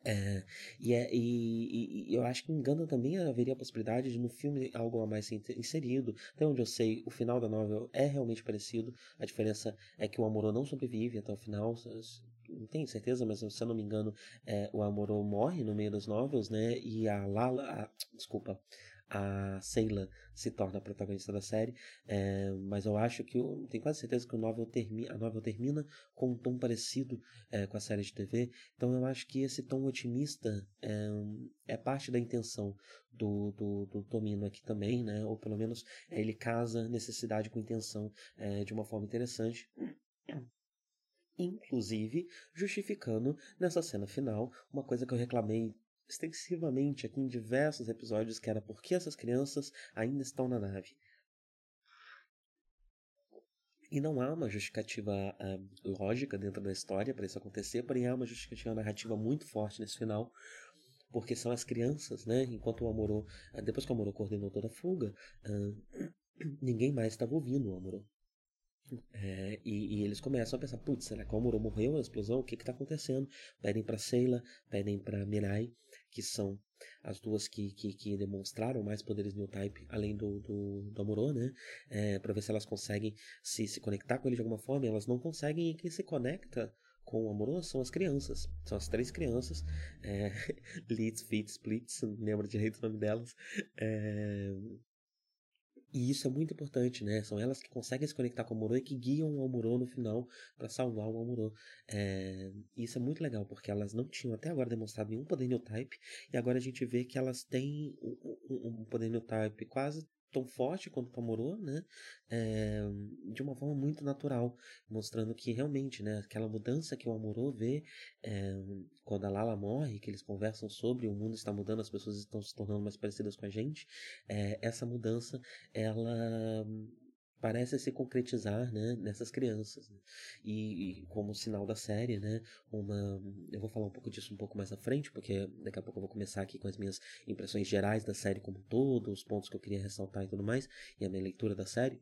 É, e, é, e, e, eu acho que em Gundam também haveria a possibilidade de no filme algo a mais ser inserido. Até onde eu sei, o final da novel é realmente parecido. A diferença é que o Amorô não sobrevive até o final. Não tenho certeza, mas se eu não me engano, é, o Amorô morre no meio das novels, né? E a Lala. A, desculpa a Sayla se torna a protagonista da série, é, mas eu acho que eu tenho quase certeza que o novel termi, a novel termina com um tom parecido é, com a série de TV, então eu acho que esse tom otimista é, é parte da intenção do, do, do, Tomino aqui também, né? ou pelo menos ele casa necessidade com intenção é, de uma forma interessante inclusive justificando nessa cena final uma coisa que eu reclamei extensivamente aqui em diversos episódios, que era por que essas crianças ainda estão na nave. E não há uma justificativa uh, lógica dentro da história para isso acontecer, porém há uma justificativa narrativa muito forte nesse final, porque são as crianças, né? Enquanto o Amorô, uh, depois que o Amorô coordenou toda a fuga, uh, ninguém mais estava ouvindo o Amorô. É, e, e, eles começam a pensar, putz, será que o Amuro morreu na explosão? O que que tá acontecendo? Pedem para Seila, pedem para Mirai, que são as duas que, que, que, demonstraram mais poderes new type, além do, do, do Amuro, né? É, para ver se elas conseguem se, se conectar com ele de alguma forma. Elas não conseguem e quem se conecta com o Amuro são as crianças. São as três crianças. É, Leeds, Fitz, Splits, não lembro direito o nome delas. É, e isso é muito importante, né? São elas que conseguem se conectar com o Amuro e que guiam o Amuro no final para salvar o Amuro. É... E isso é muito legal, porque elas não tinham até agora demonstrado nenhum poder new type, e agora a gente vê que elas têm um, um poder new type quase tão forte quanto o Tamorô, né? É, de uma forma muito natural, mostrando que realmente, né, aquela mudança que o Amorô vê é, quando a Lala morre, que eles conversam sobre o mundo está mudando, as pessoas estão se tornando mais parecidas com a gente, é, essa mudança, ela parece se concretizar né, nessas crianças. Né? E, e, como sinal da série, né, uma, eu vou falar um pouco disso um pouco mais à frente, porque daqui a pouco eu vou começar aqui com as minhas impressões gerais da série como um todo, os pontos que eu queria ressaltar e tudo mais, e a minha leitura da série.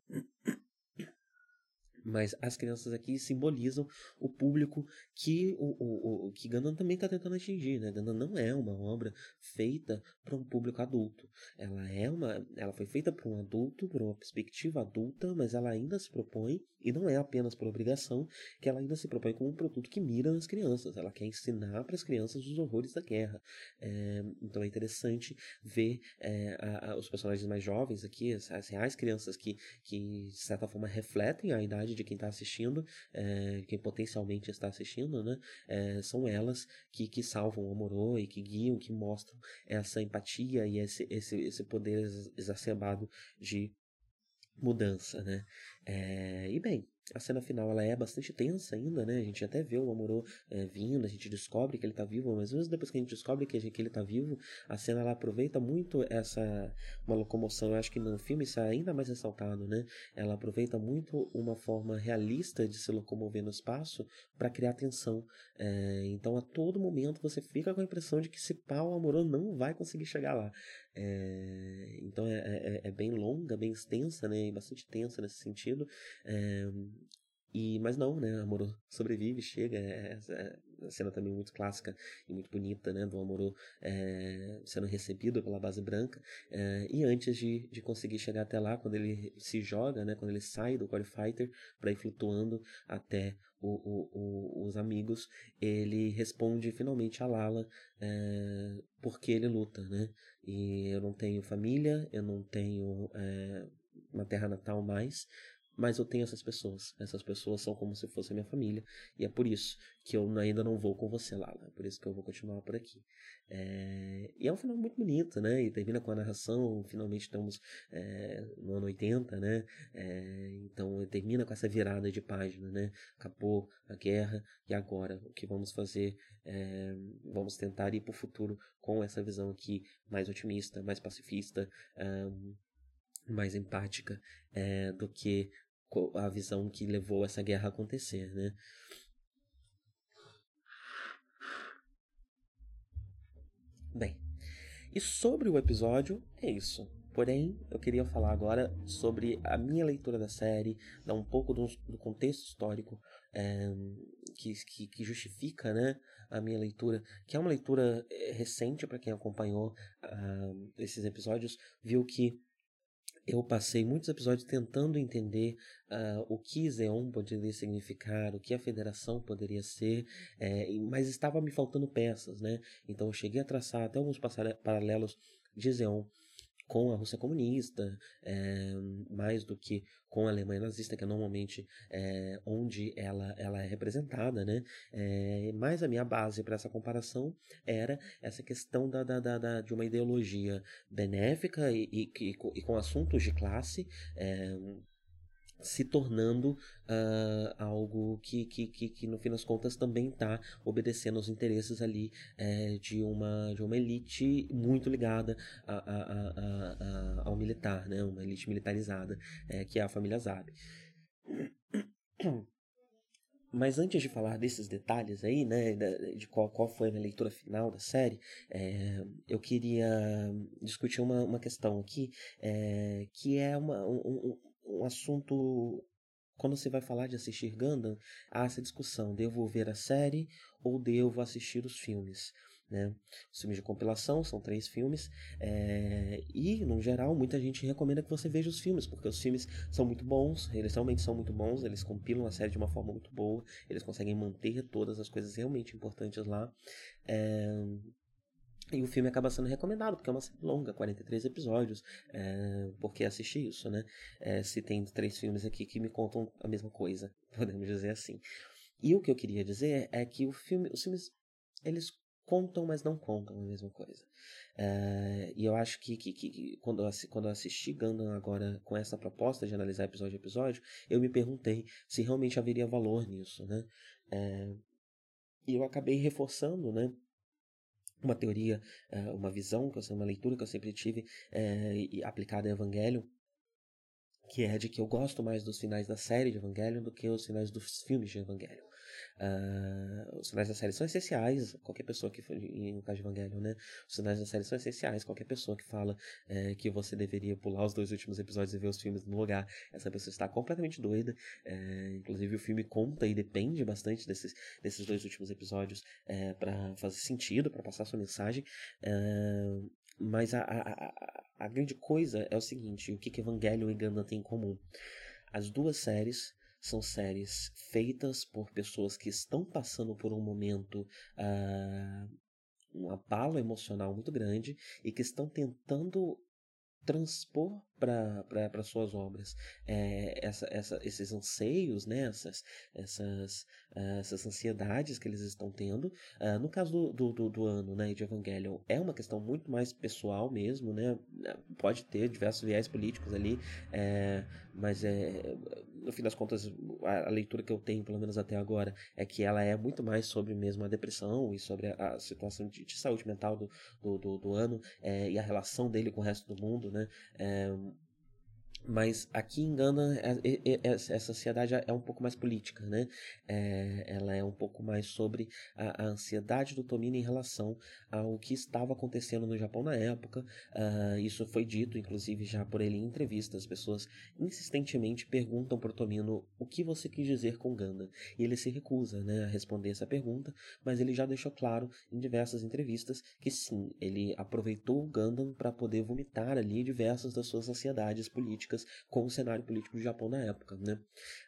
Mas as crianças aqui simbolizam o público que o, o, o que Gundam também está tentando atingir, né? Gundam não é uma obra feita para um público adulto. Ela é uma, ela foi feita para um adulto, para uma perspectiva adulta, mas ela ainda se propõe e não é apenas por obrigação que ela ainda se propõe como um produto que mira nas crianças. Ela quer ensinar para as crianças os horrores da guerra. É, então é interessante ver é, a, a, os personagens mais jovens aqui, as, as reais crianças que, que de certa forma refletem a idade de quem está assistindo, é, quem potencialmente está assistindo, né? É, são elas que, que salvam o Amorô e que guiam, que mostram essa empatia e esse, esse, esse poder exacerbado de mudança, né? É, e bem, a cena final ela é bastante tensa ainda, né? A gente até vê o Amorô é, vindo, a gente descobre que ele tá vivo, mas mesmo depois que a gente descobre que, que ele tá vivo, a cena ela aproveita muito essa uma locomoção. Eu acho que no filme isso é ainda mais ressaltado, né? Ela aproveita muito uma forma realista de se locomover no espaço para criar tensão. É, então a todo momento você fica com a impressão de que esse pau Amorô não vai conseguir chegar lá. É, então é, é, é, bem longa, bem extensa, né? E bastante tensa nesse sentido. É, e, mas não, né? Amorô sobrevive, chega. É, é, cena também muito clássica e muito bonita, né? Do Amorô é, sendo recebido pela base branca. É, e antes de, de conseguir chegar até lá, quando ele se joga, né? Quando ele sai do Core Fighter para ir flutuando até o, o, o, os amigos, ele responde finalmente a Lala é, porque ele luta, né? E eu não tenho família, eu não tenho é, uma terra natal mais, mas eu tenho essas pessoas. Essas pessoas são como se fosse a minha família. E é por isso que eu ainda não vou com você lá. É por isso que eu vou continuar por aqui. É... E é um final muito bonito, né? E termina com a narração. Finalmente estamos é, no ano 80, né? É... Então termina com essa virada de página, né? Acabou a guerra e agora o que vamos fazer? É, vamos tentar ir para o futuro com essa visão aqui mais otimista, mais pacifista mais empática é, do que a visão que levou essa guerra a acontecer, né? Bem, e sobre o episódio é isso. Porém, eu queria falar agora sobre a minha leitura da série, dar um pouco do, do contexto histórico é, que, que, que, justifica né, a minha leitura, que é uma leitura eh, recente para quem acompanhou uh, esses episódios, viu que eu passei muitos episódios tentando entender uh, o que Zeon poderia significar, o que a federação poderia ser, é, mas estava me faltando peças, né? Então eu cheguei a traçar até alguns paralelos de Zeon com a Rússia comunista, é, mais do que com a Alemanha nazista, que é normalmente é, onde ela, ela é representada, né? É, mas a minha base para essa comparação era essa questão da, da, da, da de uma ideologia benéfica e, e, e, e com assuntos de classe, se tornando uh, algo que, que, que, que, no fim das contas também está obedecendo aos interesses ali é, de, uma, de uma elite muito ligada a, a, a, ao militar, né? uma elite militarizada, é, que é a família Zab. Mas antes de falar desses detalhes aí, né, de qual, qual foi a minha leitura final da série, é, eu queria discutir uma, uma questão aqui, é, que é uma, um, um assunto quando você vai falar de assistir Gundam, há essa discussão: devo ver a série ou devo assistir os filmes? Né? Os filmes de compilação são três filmes, é... e, no geral, muita gente recomenda que você veja os filmes, porque os filmes são muito bons, eles realmente são muito bons, eles compilam a série de uma forma muito boa, eles conseguem manter todas as coisas realmente importantes lá. É... E o filme acaba sendo recomendado, porque é uma série longa, 43 episódios. É, por que assistir isso, né? É, se tem três filmes aqui que me contam a mesma coisa, podemos dizer assim. E o que eu queria dizer é que o filme, os filmes, eles contam, mas não contam a mesma coisa. É, e eu acho que, que, que, quando, eu, quando eu assisti Gundam agora com essa proposta de analisar episódio a episódio, eu me perguntei se realmente haveria valor nisso, né? É, e eu acabei reforçando, né? Uma teoria, eh, uma visão, uma leitura que eu sempre tive é, aplicada em Evangelho, que é de que eu gosto mais dos finais da série de Evangelho do que os finais dos filmes de Evangelho. Uh, os sinais da série são essenciais, qualquer pessoa que, no caso de Evangelho, né? Os sinais da série são essenciais, qualquer pessoa que fala é, que você deveria pular os dois últimos episódios e ver os filmes no lugar, essa pessoa está completamente doida. É, inclusive, o filme conta e depende bastante desses, desses dois últimos episódios é, para fazer sentido, para passar sua mensagem. mas a, a, a, grande coisa é o seguinte: o que, que Evangelho e Ganda têm em comum? As duas séries são séries feitas por pessoas que estão passando por um momento, uh, um abalo emocional muito grande e que estão tentando transpor para suas obras é, essa, essa, esses anseios, né? essas, essas, uh, essas ansiedades que eles estão tendo. Uh, no caso do, do, do, do, ano né, de Evangelion, é uma questão muito mais pessoal mesmo, né? pode ter diversos viés políticos ali, é, mas é, no fim das contas, a, a, leitura que eu tenho, pelo menos até agora, é que ela é muito mais sobre mesmo a depressão e sobre a, a situação de, de, saúde mental do, do, do, do ano é, e a relação dele com o resto do mundo, né? Mas aqui em Gana é, é, é, essa ansiedade é um pouco mais política, né? É, ela é um pouco mais sobre a, a, ansiedade do Tomino em relação ao que estava acontecendo no Japão na época. Uh, isso foi dito, inclusive, já por ele em entrevistas. As pessoas insistentemente perguntam para o Tomino o que você quis dizer com Ganda. E ele se recusa né, a responder essa pergunta, mas ele já deixou claro em diversas entrevistas que sim, ele aproveitou o Gundam para poder vomitar ali diversas das suas ansiedades políticas com o cenário político do Japão na época, né?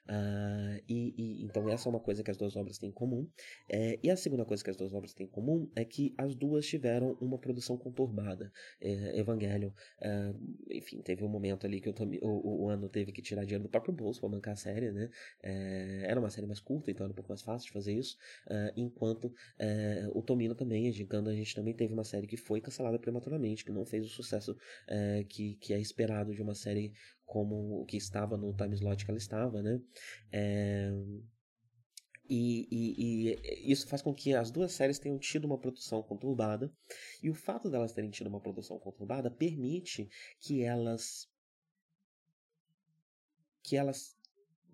Uh, e, e, então essa é uma coisa que as duas obras têm em comum. É, e a segunda coisa que as duas obras têm em comum é que as duas tiveram uma produção conturbada. É, Evangelion, uh, enfim, teve um momento ali que o, o, o, ano teve que tirar dinheiro do próprio bolso para bancar a série, né? É, era uma série mais curta, então era um pouco mais fácil de fazer isso. Uh, enquanto é, o Tomino também, a Gigando, a gente também teve uma série que foi cancelada prematuramente, que não fez o sucesso é, que, que é esperado de uma série como o que estava no time slot que ela estava, né? É... E, e, e, isso faz com que as duas séries tenham tido uma produção conturbada, e o fato delas terem tido uma produção conturbada permite que elas que elas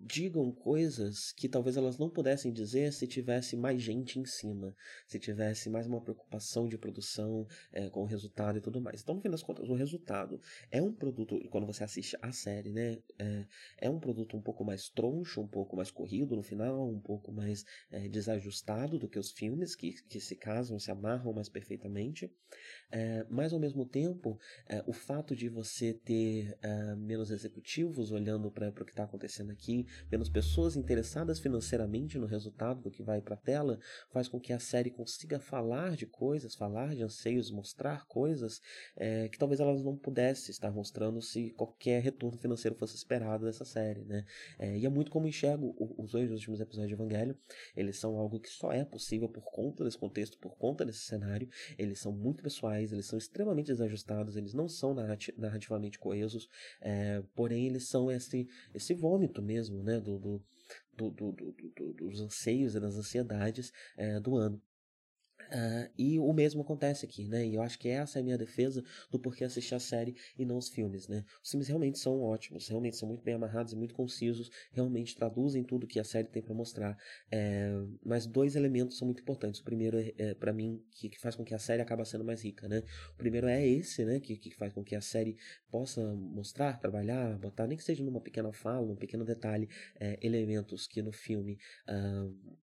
digam coisas que talvez elas não pudessem dizer se tivesse mais gente em cima, se tivesse mais uma preocupação de produção é, com o resultado e tudo mais. Então, no fim das contas, o resultado é um produto, quando você assiste a série, né, é, é um produto um pouco mais troncho, um pouco mais corrido no final, um pouco mais é, desajustado do que os filmes, que, que se casam, se amarram mais perfeitamente. Mas, ao mesmo tempo, o fato de você ter menos executivos olhando para o que está acontecendo aqui, menos pessoas interessadas financeiramente no resultado do que vai para a tela, faz com que a série consiga falar de coisas, falar de anseios, mostrar coisas é, que talvez elas não pudessem estar mostrando se qualquer retorno financeiro fosse esperado dessa série, né? É, e é muito como enxergo os dois últimos episódios de Evangelho, eles são algo que só é possível por conta desse contexto, por conta desse cenário, eles são muito pessoais, eles são extremamente desajustados, eles não são narrativamente coesos, é, porém eles são esse, esse vômito mesmo, né, do, do, do, do dos anseios e das ansiedades é, do ano. Uh, e o mesmo acontece aqui, né? E eu acho que essa é a minha defesa do porquê assistir a série e não os filmes, né? Os filmes realmente são ótimos, realmente são muito bem amarrados e muito concisos, realmente traduzem tudo que a série tem para mostrar. É, mas dois elementos são muito importantes. O primeiro, é, é para mim, que, que, faz com que a série acaba sendo mais rica, né? O primeiro é esse, né? Que, que faz com que a série possa mostrar, trabalhar, botar, nem que seja numa pequena fala, num pequeno detalhe, é, elementos que no filme. Uh,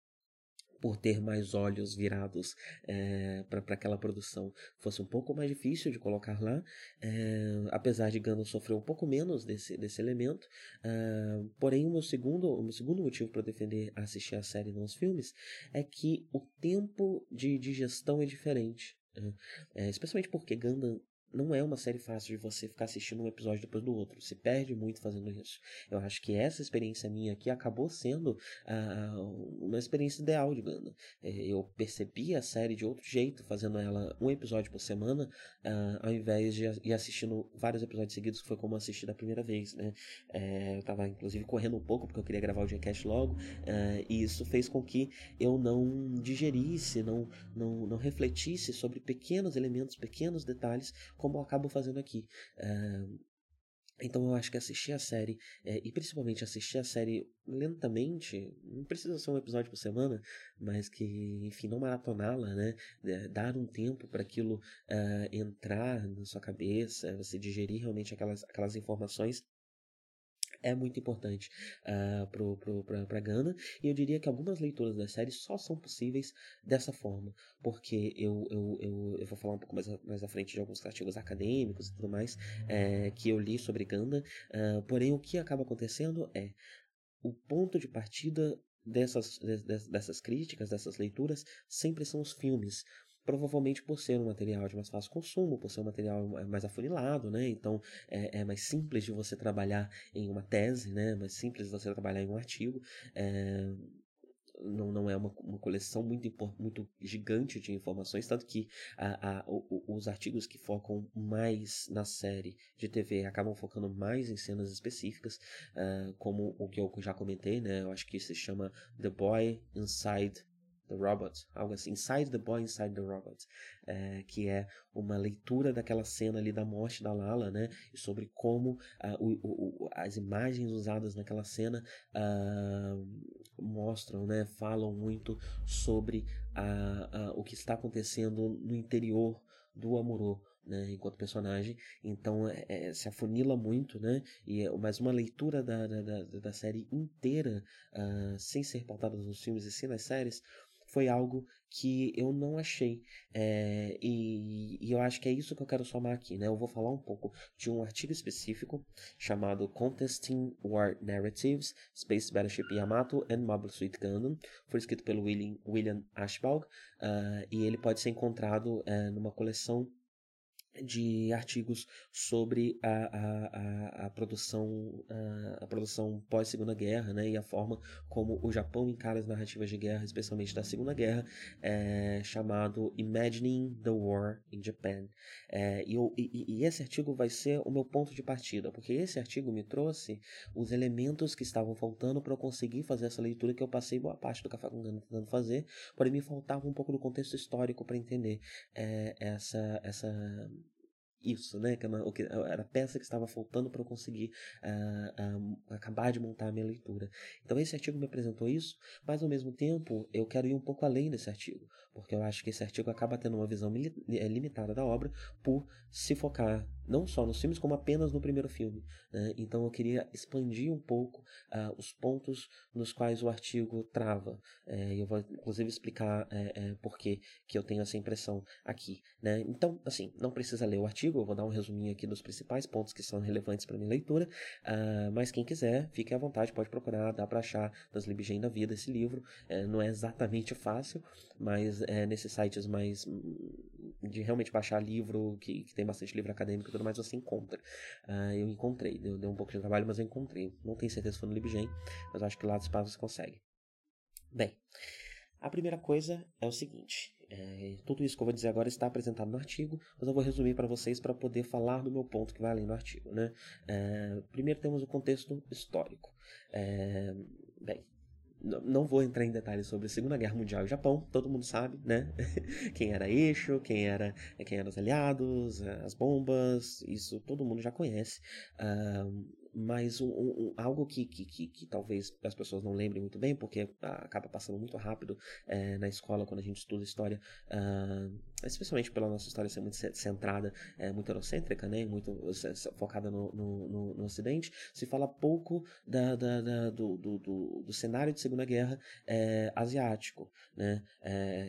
por ter mais olhos virados é, para aquela produção fosse um pouco mais difícil de colocar lá, é, apesar de Gundam sofrer um pouco menos desse, desse elemento. É, porém, o meu segundo, o meu segundo motivo para defender assistir a série e não os filmes é que o tempo de digestão é diferente. Né? É, especialmente porque Gundam não é uma série fácil de você ficar assistindo um episódio depois do outro. Se perde muito fazendo isso. Eu acho que essa experiência minha aqui acabou sendo uh, uma experiência ideal de Ganda. É, eu percebi a série de outro jeito, fazendo ela um episódio por semana, uh, ao invés de ir assistindo vários episódios seguidos, que foi como assistir da primeira vez, né? É, eu tava, inclusive, correndo um pouco, porque eu queria gravar o Gcast logo, uh, e isso fez com que eu não digerisse, não, não, não refletisse sobre pequenos elementos, pequenos detalhes, como eu acabo fazendo aqui. Uh, então eu acho que assistir a série, é, e principalmente assistir a série lentamente, não precisa ser um episódio por semana, mas que, enfim, não maratoná-la, né? É, dar um tempo para aquilo uh, entrar na sua cabeça, você digerir realmente aquelas, aquelas informações é muito importante uh, para Gana. E eu diria que algumas leituras da série só são possíveis dessa forma. Porque eu, eu, eu, eu vou falar um pouco mais, mais à frente de alguns artigos acadêmicos e tudo mais é, que eu li sobre Ganda. Uh, porém, o que acaba acontecendo é o ponto de partida dessas, dessas críticas, dessas leituras, sempre são os filmes provavelmente por ser um material de mais fácil consumo, por ser um material mais afunilado, né? Então é, é mais simples de você trabalhar em uma tese, né? Mais simples de você trabalhar em um artigo. É, não, não é uma, uma coleção muito, muito gigante de informações, tanto que a, a, os artigos que focam mais na série de TV acabam focando mais em cenas específicas, uh, como o que eu já comentei, né? Eu acho que se chama The Boy Inside The Robot, algo assim, Inside the Boy, Inside the Robot, é, que é uma leitura daquela cena ali da morte da Lala, né, e sobre como uh, o, o, as imagens usadas naquela cena uh, mostram, né, falam muito sobre uh, o que está acontecendo no interior do Amorô, né, enquanto personagem, então é, é, se afunila muito, né, e é, mas uma leitura da, da, da, da série inteira, uh, sem ser pautada nos filmes e sim nas séries, foi algo que eu não achei. É, e, e, eu acho que é isso que eu quero somar aqui. Né? Eu vou falar um pouco de um artigo específico chamado Contesting War Narratives, Space Battleship Yamato and Mobile Suit Gundam. Foi escrito pelo William, William Ashbaugh uh, e ele pode ser encontrado uh, numa coleção de artigos sobre a, a, a, a produção a, a produção pós Segunda Guerra né e a forma como o Japão encara as narrativas de guerra especialmente da Segunda Guerra é, chamado Imagining the War in Japan. É, e, e, e, esse artigo vai ser o meu ponto de partida porque esse artigo me trouxe os elementos que estavam faltando para eu conseguir fazer essa leitura que eu passei boa parte do café com Gana tentando fazer porém me faltava um pouco do contexto histórico para entender é, essa essa isso, né? Que era a peça que estava faltando para eu conseguir uh, uh, acabar de montar a minha leitura. Então esse artigo me apresentou isso, mas ao mesmo tempo eu quero ir um pouco além desse artigo, porque eu acho que esse artigo acaba tendo uma visão eh, limitada da obra por se focar não só nos filmes, como apenas no primeiro filme. Né? Então eu queria expandir um pouco uh, os pontos nos quais o artigo trava. É, eu vou inclusive explicar é, é, por que eu tenho essa impressão aqui. Né? Então, assim, não precisa ler o artigo, eu vou dar um resuminho aqui dos principais pontos que são relevantes para minha leitura, uh, mas quem quiser, fique à vontade, pode procurar, dá para achar nas Libgen da Vida esse livro. É, não é exatamente fácil, mas é, nesses sites mais de realmente baixar livro, que, que, tem bastante livro acadêmico e tudo mais, você encontra. Uh, eu encontrei, deu, deu um pouco de trabalho, mas eu encontrei. Não tenho certeza se foi no LibGen, mas acho que lá do espaço você consegue. Bem, a primeira coisa é o seguinte: é, tudo isso que eu vou dizer agora está apresentado no artigo, mas eu vou resumir para vocês para poder falar do meu ponto que vai além do artigo. Né? É, primeiro temos o contexto histórico. É, bem, não vou entrar em detalhes sobre a Segunda Guerra Mundial e Japão, todo mundo sabe, né? quem era eixo, quem era quem eram os aliados, as bombas, isso todo mundo já conhece. Uh, mas um, um, algo que, que, que, que, talvez as pessoas não lembrem muito bem, porque acaba passando muito rápido é, na escola quando a gente estuda história, uh, especialmente pela nossa história ser muito centrada, é, muito eurocêntrica, né, muito focada no, no, no, no Ocidente, se fala pouco da, da, da do, do, do, do, cenário de Segunda Guerra é, asiático, né,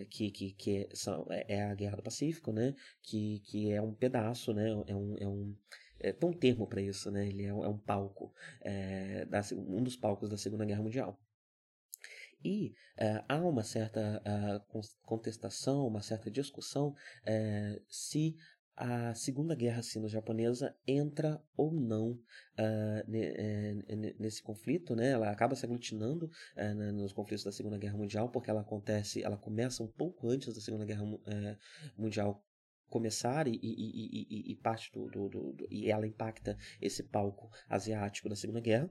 que, que, que são, é a Guerra do Pacífico, né, que, que é um pedaço, né, é um, é um é, tem um termo para isso, né? Ele é, um, é um palco, é, da, um dos palcos da Segunda Guerra Mundial. E é, há uma certa uh, contestação, uma certa discussão é, se a Segunda Guerra Sino-Japonesa entra ou não uh, nesse conflito, né? Ela acaba se aglutinando uh, nos conflitos da Segunda Guerra Mundial, porque ela acontece, ela começa um pouco antes da Segunda Guerra uh, Mundial começar e, e, e, e parte do, do, do, e ela impacta esse palco asiático da Segunda Guerra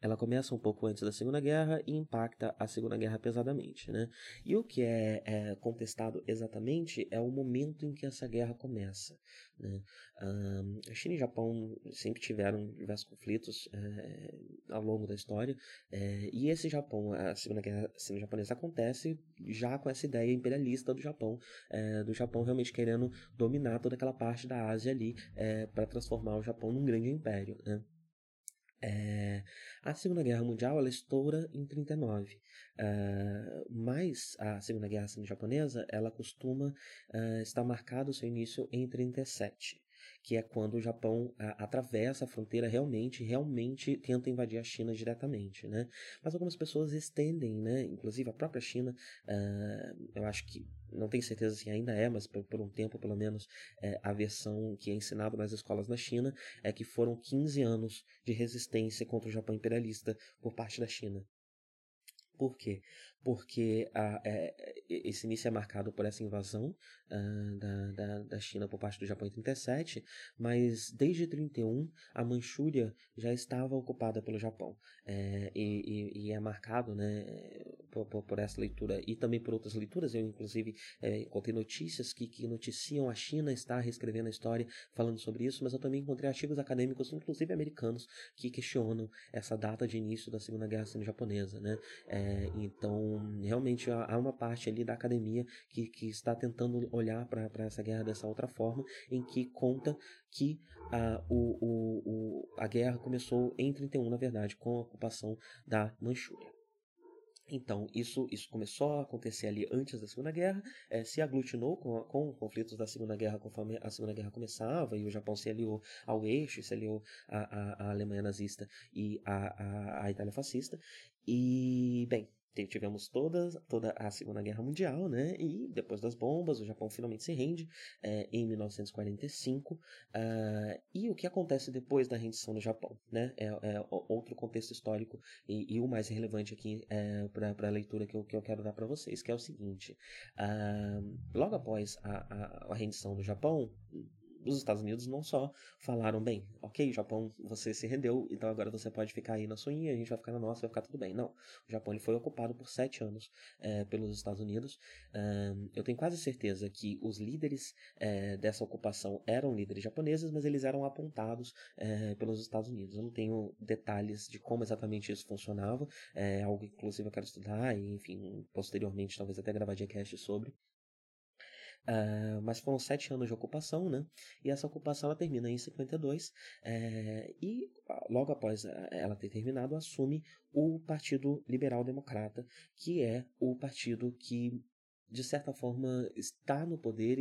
ela começa um pouco antes da Segunda Guerra e impacta a Segunda Guerra pesadamente, né? E o que é, é contestado exatamente é o momento em que essa guerra começa, né? Um, a China e o Japão sempre tiveram diversos conflitos é, ao longo da história, é, e esse Japão, a Segunda Guerra Sino-Japonesa acontece já com essa ideia imperialista do Japão, é, do Japão realmente querendo dominar toda aquela parte da Ásia ali para transformar o Japão num grande império, né? É, a Segunda Guerra Mundial ela estoura em 39, uh, mas a Segunda Guerra Sino-Japonesa ela costuma uh, estar marcado o seu início em 37 que é quando o Japão a, atravessa a fronteira realmente, realmente tenta invadir a China diretamente, né? Mas algumas pessoas estendem, né? Inclusive a própria China, uh, eu acho que não tenho certeza se ainda é, mas por, por um tempo pelo menos é, a versão que é ensinada nas escolas na China é que foram 15 anos de resistência contra o Japão imperialista por parte da China. Por quê? Porque a, é, esse início é marcado por essa invasão uh, da, da, da, China por parte do Japão em 37, mas desde 31 a Manchúria já estava ocupada pelo Japão. É, e, e, e, é marcado né, por, por, por, essa leitura e também por outras leituras. Eu, inclusive, é, encontrei notícias que, que noticiam a China estar reescrevendo a história falando sobre isso, mas eu também encontrei artigos acadêmicos, inclusive americanos, que questionam essa data de início da Segunda Guerra Sino-Japonesa. Né? É, então, realmente há uma parte ali da academia que, que está tentando olhar para essa guerra dessa outra forma, em que conta que a, o, o, o, a guerra começou em 31, na verdade, com a ocupação da Manchúria. Então, isso, isso começou a acontecer ali antes da Segunda Guerra, é, se aglutinou com, com conflitos da Segunda Guerra conforme a Segunda Guerra começava, e o Japão se aliou ao eixo, se aliou à, Alemanha nazista e à Itália fascista. E, bem, tivemos toda, toda a Segunda Guerra Mundial, né? E depois das bombas, o Japão finalmente se rende é, em 1945. Uh, ah, e o que acontece depois da rendição do Japão, né? É, é outro contexto histórico e, e, o mais relevante aqui é, para a leitura que eu, que eu quero dar para vocês, que é o seguinte: uh, logo após a, a, a rendição do Japão, os Estados Unidos não só falaram, bem, ok, Japão, você se rendeu, então agora você pode ficar aí na sua, a gente vai ficar na nossa, vai ficar tudo bem. Não, o Japão ele foi ocupado por sete anos é, pelos Estados Unidos. Um, eu tenho quase certeza que os líderes é, dessa ocupação eram líderes japoneses, mas eles eram apontados é, pelos Estados Unidos. Eu não tenho detalhes de como exatamente isso funcionava, é algo que inclusive eu quero estudar e, enfim, posteriormente talvez até gravar cast sobre. Uh, mas foram sete anos de ocupação, né? E essa ocupação ela termina em 52 é, e logo após ela ter terminado assume o Partido Liberal Democrata, que é o partido que de certa forma está no poder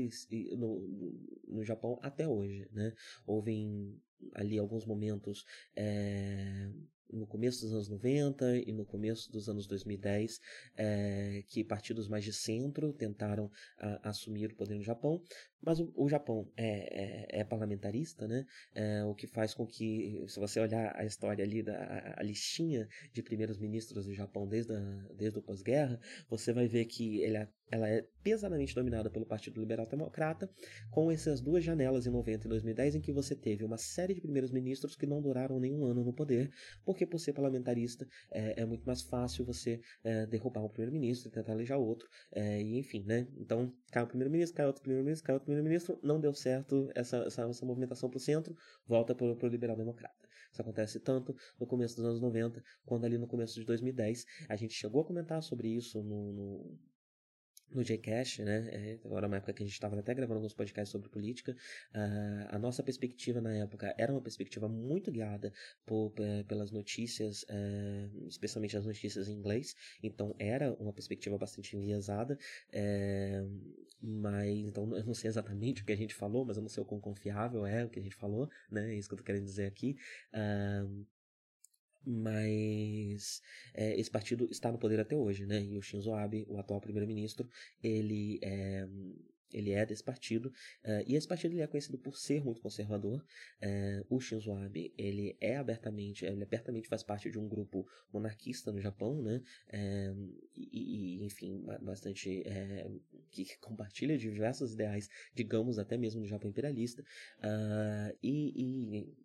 no, no Japão até hoje, né? Houve ali alguns momentos é, no começo dos anos 90 e no começo dos anos 2010, é, que partidos mais de centro tentaram a, assumir o poder no Japão, Mas o, o Japão é, é, é, parlamentarista, né? É, o que faz com que, se você olhar a história ali, da, a, a listinha de primeiros ministros do Japão desde, a, desde o pós-guerra, você vai ver que ele é ela é pesadamente dominada pelo Partido Liberal Democrata, com essas duas janelas em 90 e 2010 em que você teve uma série de primeiros ministros que não duraram nenhum ano no poder, porque por ser parlamentarista é, é muito mais fácil você é, derrubar um primeiro-ministro e tentar eleger outro, é, e enfim, né? Então, cai o primeiro-ministro, cai outro primeiro-ministro, cai outro primeiro-ministro, não deu certo essa, essa, essa movimentação para o centro, volta para o Liberal Democrata. Isso acontece tanto no começo dos anos 90, quanto ali no começo de 2010. A gente chegou a comentar sobre isso no, no no Jcast, né? É, agora uma época que a gente estava até gravando alguns podcasts sobre política. Uh, a nossa perspectiva na época era uma perspectiva muito guiada por, pelas notícias, uh, especialmente as notícias em inglês. Então era uma perspectiva bastante enviesada. Uh, mas então eu não sei exatamente o que a gente falou, mas eu não sei o quão confiável é o que a gente falou, né? É isso que eu tô querendo dizer aqui. Mas é, esse partido está no poder até hoje, né? E o Shinzo Abe, o atual primeiro-ministro, ele é, ele é desse partido uh, e esse partido ele é conhecido por ser muito conservador. Uh, o Shinzo Abe ele é abertamente, ele abertamente faz parte de um grupo monarquista no Japão, né? Uh, e, e, enfim, bastante que compartilha diversos ideais, digamos até mesmo do Japão imperialista. e, e é,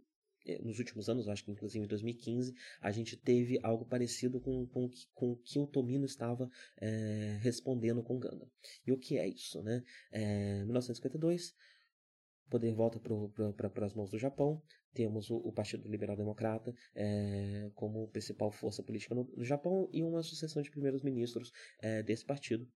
nos últimos anos, acho que inclusive em 2015, a gente teve algo parecido com, com, com o que o Tomino estava é, respondendo com Ganda. E o que é isso? Né? É, 1952, o poder volta para as mãos do Japão, temos o, o Partido Liberal Democrata é, como principal força política no, no, Japão e uma sucessão de primeiros ministros desse partido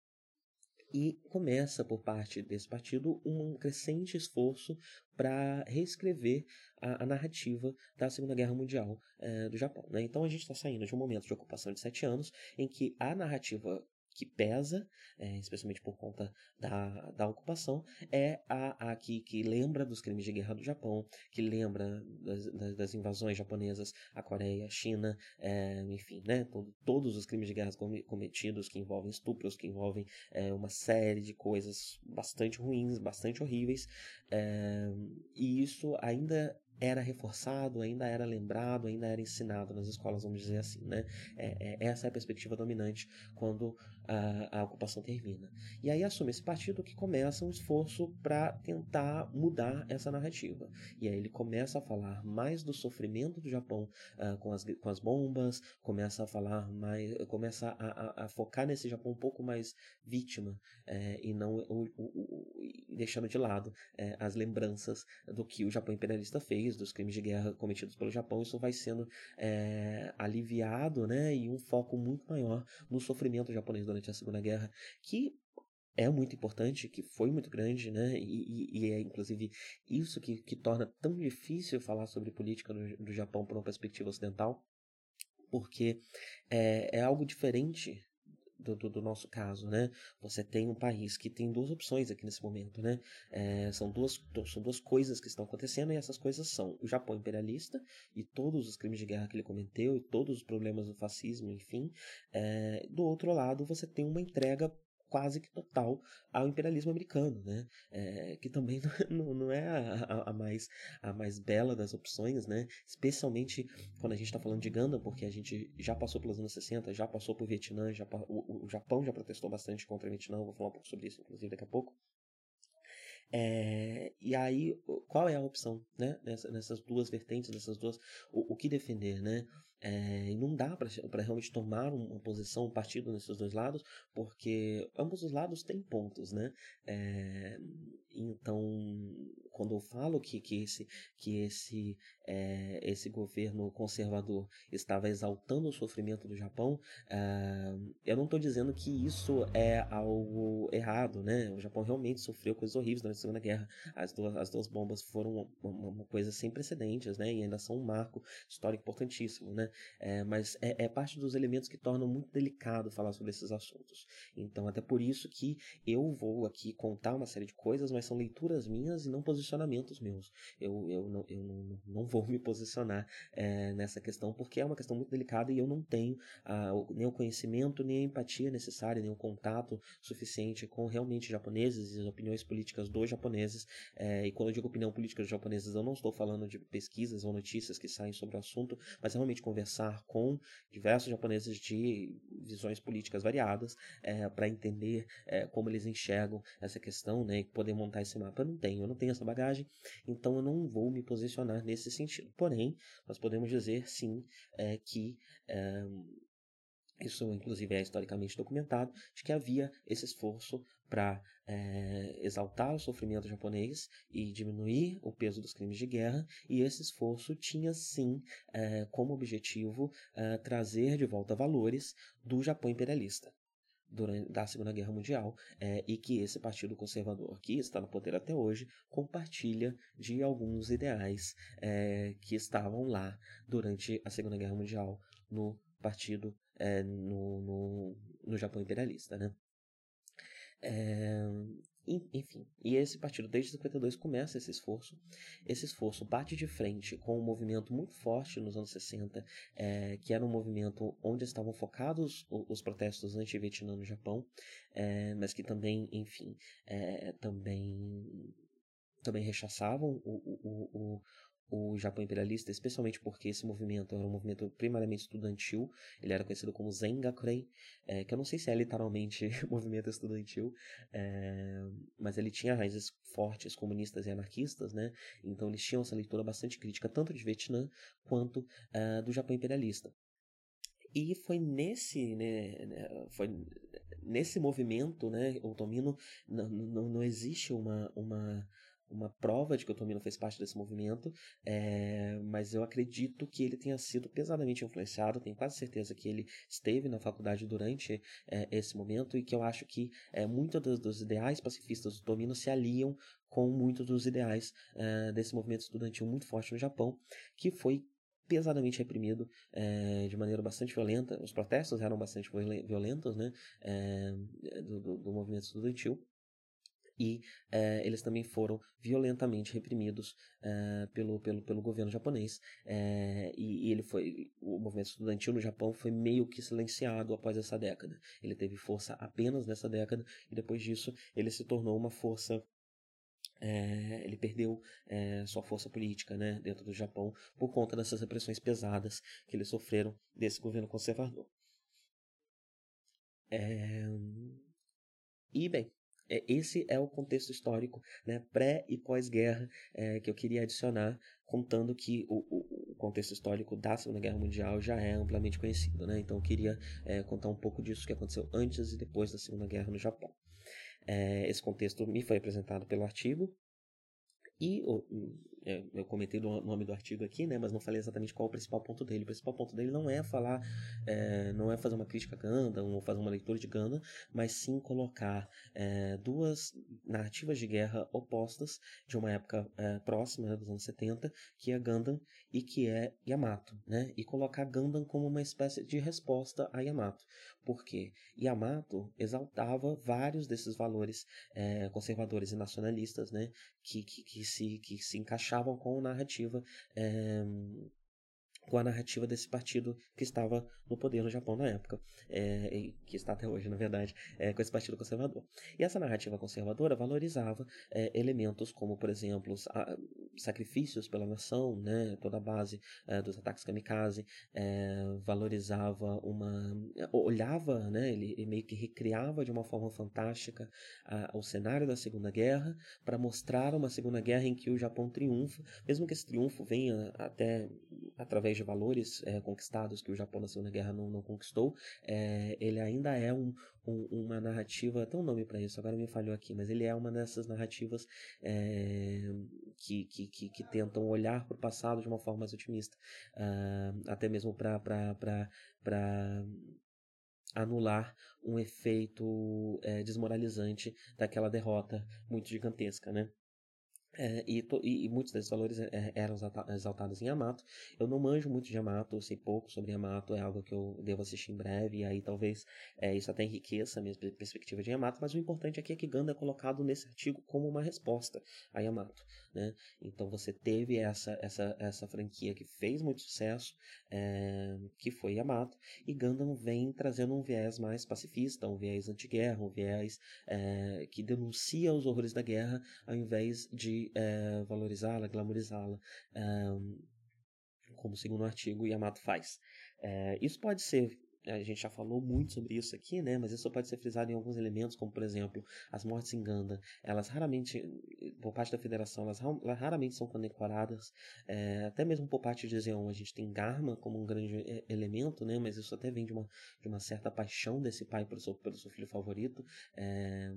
e começa por parte desse partido um crescente esforço para reescrever a, a, narrativa da Segunda Guerra Mundial é, do Japão. Né? Então a gente está saindo de um momento de ocupação de sete anos em que a narrativa que pesa, é, especialmente por conta da, da ocupação, é a, a que, que lembra dos crimes de guerra do Japão, que lembra das, das, invasões japonesas à Coreia, China, é, enfim, né, todo, todos os crimes de guerra cometidos que envolvem estupros, que envolvem é, uma série de coisas bastante ruins, bastante horríveis, e isso ainda era reforçado, ainda era lembrado, ainda era ensinado nas escolas, vamos dizer assim, né? É, é, essa é a perspectiva dominante quando a, a, ocupação termina. E aí assume esse partido que começa um esforço para tentar mudar essa narrativa. E aí ele começa a falar mais do sofrimento do Japão uh, com, as, com as bombas, começa a falar mais, começa a, a, a focar nesse Japão um pouco mais vítima é, e não o, o, o, deixando de lado é, as lembranças do que o Japão imperialista fez, dos crimes de guerra cometidos pelo Japão. Isso vai sendo é, aliviado, né, e um foco muito maior no sofrimento japonês durante a Segunda Guerra, que é muito importante, que foi muito grande, né? E, e, e é inclusive isso que, que torna tão difícil falar sobre política do, do Japão por uma perspectiva ocidental, porque é, é algo diferente do, do, nosso caso, né? Você tem um país que tem duas opções aqui nesse momento, né? É, são, duas, são duas coisas que estão acontecendo e essas coisas são o Japão imperialista e todos os crimes de guerra que ele cometeu e todos os problemas do fascismo, enfim. É, do outro lado, você tem uma entrega quase que total ao imperialismo americano, né? É, que também não, não é a, a, mais, a mais bela das opções, né? Especialmente quando a gente está falando de Gundam, porque a gente já passou pelos anos 60, já passou por Vietnã, já, o, o Japão já protestou bastante contra o Vietnã, vou falar um pouco sobre isso, inclusive, daqui a pouco. É, e aí, qual é a opção, né? Nessa, nessas duas vertentes, nessas duas, o, o que defender, né? É, e não dá para realmente tomar uma posição, um partido nesses dois lados, porque ambos os lados têm pontos, né? É, então, quando eu falo que, que esse, que esse, é, esse governo conservador estava exaltando o sofrimento do Japão, é, eu não estou dizendo que isso é algo errado, né? O Japão realmente sofreu coisas horríveis durante a Segunda Guerra. As duas, as duas bombas foram uma, uma coisa sem precedentes, né? E ainda são um marco histórico importantíssimo, né? É, mas é, é parte dos elementos que tornam muito delicado falar sobre esses assuntos. Então, até por isso que eu vou aqui contar uma série de coisas, mas são leituras minhas e não posicionamentos meus. Eu, eu, não, eu não, não vou me posicionar é, nessa questão, porque é uma questão muito delicada e eu não tenho ah, nem o conhecimento, nem a empatia necessária, nem o contato suficiente com realmente japoneses e as opiniões políticas dos japoneses. É, e quando eu digo opinião política dos japoneses, eu não estou falando de pesquisas ou notícias que saem sobre o assunto, mas realmente conversar com diversos japoneses de visões políticas variadas é, para entender é, como eles enxergam essa questão né, e poder montar esse mapa. Eu não tenho, eu não tenho essa bagagem, então eu não vou me posicionar nesse sentido. Porém, nós podemos dizer sim é, que isso, inclusive, é historicamente documentado, de que havia esse esforço para é, exaltar o sofrimento japonês e diminuir o peso dos crimes de guerra, e esse esforço tinha sim é, como objetivo é, trazer de volta valores do Japão imperialista durante da Segunda Guerra Mundial e que esse partido conservador que está no poder até hoje compartilha de alguns ideais que estavam lá durante a Segunda Guerra Mundial no partido no, no, no Japão imperialista, né? É, enfim, e esse partido desde 52 começa esse esforço. Esse esforço bate de frente com um movimento muito forte nos anos 60, é, que era um movimento onde estavam focados os, os protestos anti-Vietnã no Japão, é, mas que também, enfim, também também rechaçavam o, o, o, o Japão imperialista, especialmente porque esse movimento era um movimento primariamente estudantil, ele era conhecido como Zengakurei, é, que eu não sei se é literalmente movimento estudantil, é, mas ele tinha raízes fortes comunistas e anarquistas, né? Então eles tinham essa leitura bastante crítica tanto de Vietnã quanto é, do Japão imperialista. E foi nesse, né, né foi nesse movimento, né, o Tomino, não, não, não existe uma, uma uma prova de que o Tomino fez parte desse movimento, é, mas eu acredito que ele tenha sido pesadamente influenciado, tenho quase certeza que ele esteve na faculdade durante é, esse momento e que eu acho que é, muitos dos, dos, ideais pacifistas do Tomino se aliam com muitos dos ideais é, desse movimento estudantil muito forte no Japão, que foi pesadamente reprimido é, de maneira bastante violenta. Os protestos eram bastante violentos né, é, do, do, movimento estudantil e é, eles também foram violentamente reprimidos é, pelo, pelo, pelo governo japonês é, e, e, ele foi o movimento estudantil no Japão foi meio que silenciado após essa década ele teve força apenas nessa década e depois disso ele se tornou uma força é, ele perdeu é, sua força política né, dentro do Japão por conta dessas repressões pesadas que eles sofreram desse governo conservador. É... E bem, esse é o contexto histórico, né, pré e pós-guerra, é, que eu queria adicionar, contando que o, o, o, contexto histórico da Segunda Guerra Mundial já é amplamente conhecido. Né? Então eu queria é, contar um pouco disso que aconteceu antes e depois da Segunda Guerra no Japão. É, esse contexto me foi apresentado pelo artigo, e é, eu comentei o nome do artigo aqui, né, mas não falei exatamente qual é o principal ponto dele. O principal ponto dele não é falar, é, não é fazer uma crítica a Gundam ou fazer uma leitura de Gundam, mas sim colocar é, duas narrativas de guerra opostas de uma época é, próxima, né, dos anos 70, que é Gundam e que é Yamato, né, e colocar Gundam como uma espécie de resposta a Yamato. Porque Yamato exaltava vários desses valores é, conservadores e nacionalistas, né, que, que, que, se, que se encaixavam com a narrativa é, com a narrativa desse partido que estava no poder no Japão na época, é, que está até hoje, na verdade, é, com esse partido conservador. E essa narrativa conservadora valorizava é, elementos como, por exemplo, a, sacrifícios pela nação, né, toda a base é, dos ataques kamikaze, é, valorizava uma. olhava, né, ele, ele, meio que recriava de uma forma fantástica a, o cenário da Segunda Guerra para mostrar uma Segunda Guerra em que o Japão triunfa, mesmo que esse triunfo venha até através de valores é, conquistados que o Japão na Segunda Guerra não, não conquistou, é, ele ainda é um, um, uma narrativa, tem um nome para isso, agora me falhou aqui, mas ele é uma dessas narrativas é, que, que, que, que, tentam olhar para o passado de uma forma mais otimista, uh, até mesmo para anular um efeito é, desmoralizante daquela derrota muito gigantesca, né? É, e, to, e, e, muitos desses valores é, eram exaltados em Yamato. Eu não manjo muito de Yamato, sei pouco sobre Yamato, é algo que eu devo assistir em breve, e aí talvez é, isso até enriqueça a minha perspectiva de Yamato, mas o importante aqui é que Ganda é colocado nesse artigo como uma resposta a Yamato. Né? Então você teve essa, essa, essa franquia que fez muito sucesso, é, que foi Yamato, e Gundam vem trazendo um viés mais pacifista, um viés anti-guerra, um viés é, que denuncia os horrores da guerra, ao invés de é, valorizá-la, glamorizá-la, é, como segundo o artigo Yamato faz. É, isso pode ser a gente já falou muito sobre isso aqui, né? Mas isso pode ser frisado em alguns elementos, como por exemplo, as mortes em Ganda. Elas raramente, por parte da federação, elas, raramente são condecoradas. É, até mesmo por parte de Zeon, a gente tem Garma como um grande elemento, né? Mas isso até vem de uma, de uma certa paixão desse pai pelo seu, pelo seu filho favorito. É,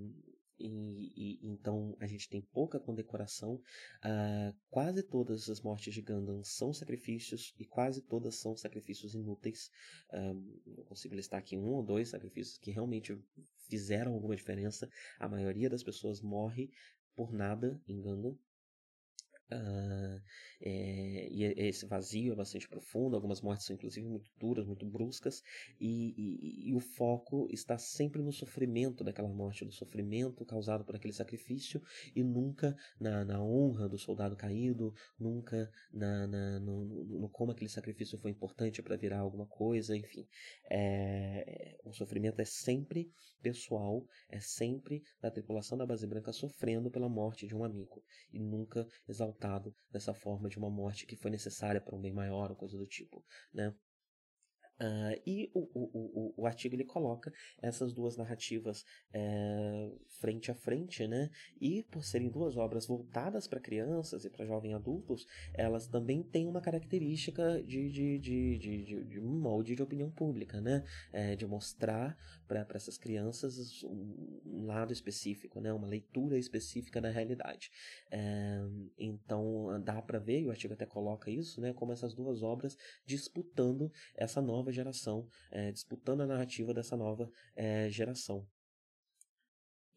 e, e, então a gente tem pouca condecoração. Uh, quase todas as mortes de Gundam são sacrifícios e quase todas são sacrifícios inúteis. Uh, eu consigo listar aqui um ou dois sacrifícios que realmente fizeram alguma diferença. A maioria das pessoas morre por nada em Gundam. Uh, é, e esse vazio é bastante profundo, algumas mortes são inclusive muito duras, muito bruscas, e, e, e, o foco está sempre no sofrimento daquela morte, no sofrimento causado por aquele sacrifício, e nunca na, na honra do soldado caído, nunca na, na no, no, como aquele sacrifício foi importante para virar alguma coisa, enfim. É, o sofrimento é sempre pessoal, é sempre da tripulação da base branca sofrendo pela morte de um amigo, e nunca exaltando exaltado dessa forma de uma morte que foi necessária para um bem maior ou coisa do tipo, né? Uh, e o, o, o, o, artigo ele coloca essas duas narrativas é, frente a frente, né? E por serem duas obras voltadas para crianças e para jovens adultos, elas também têm uma característica de, de, de, de, de um molde de opinião pública, né? É, de mostrar para essas crianças um lado específico, né? Uma leitura específica da realidade. É, então dá para ver, e o artigo até coloca isso, né? Como essas duas obras disputando essa nova nova geração, é, disputando a narrativa dessa nova é, geração.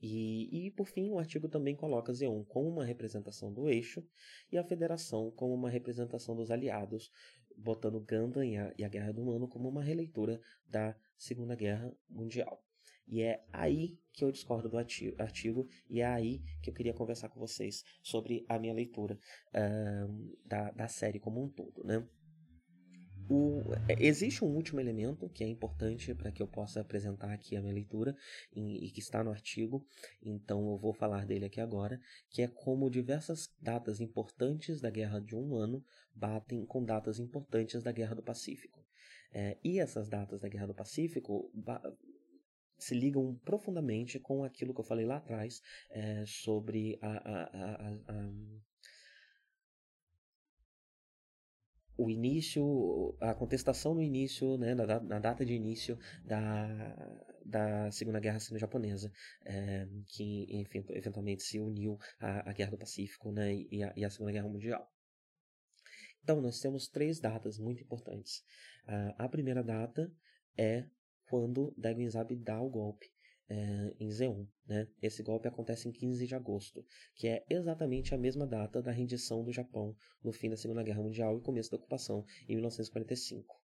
E, e, por fim, o artigo também coloca Zeon como uma representação do eixo e a Federação como uma representação dos aliados, botando Gundam e a, Guerra do Humano como uma releitura da Segunda Guerra Mundial. E é aí que eu discordo do artigo, e é aí que eu queria conversar com vocês sobre a minha leitura uh, da, da série como um todo, né? O, é, existe um último elemento que é importante para que eu possa apresentar aqui a minha leitura e, e, que está no artigo, então eu vou falar dele aqui agora, que é como diversas datas importantes da Guerra de um Ano batem com datas importantes da Guerra do Pacífico. É, e essas datas da Guerra do Pacífico se ligam profundamente com aquilo que eu falei lá atrás é, sobre a, a, a, o início, a contestação no início, né, na, na data de início da, da Segunda Guerra Sino-Japonesa, é, que enfim, eventualmente se uniu à, à Guerra do Pacífico né, e, a, e à Segunda Guerra Mundial. Então, nós temos três datas muito importantes. a primeira data é quando Daiguinzab dá o golpe é, em Zeon. Né? Esse golpe acontece em 15 de agosto, que é exatamente a mesma data da rendição do Japão no fim da Segunda Guerra Mundial e começo da ocupação, em 1945.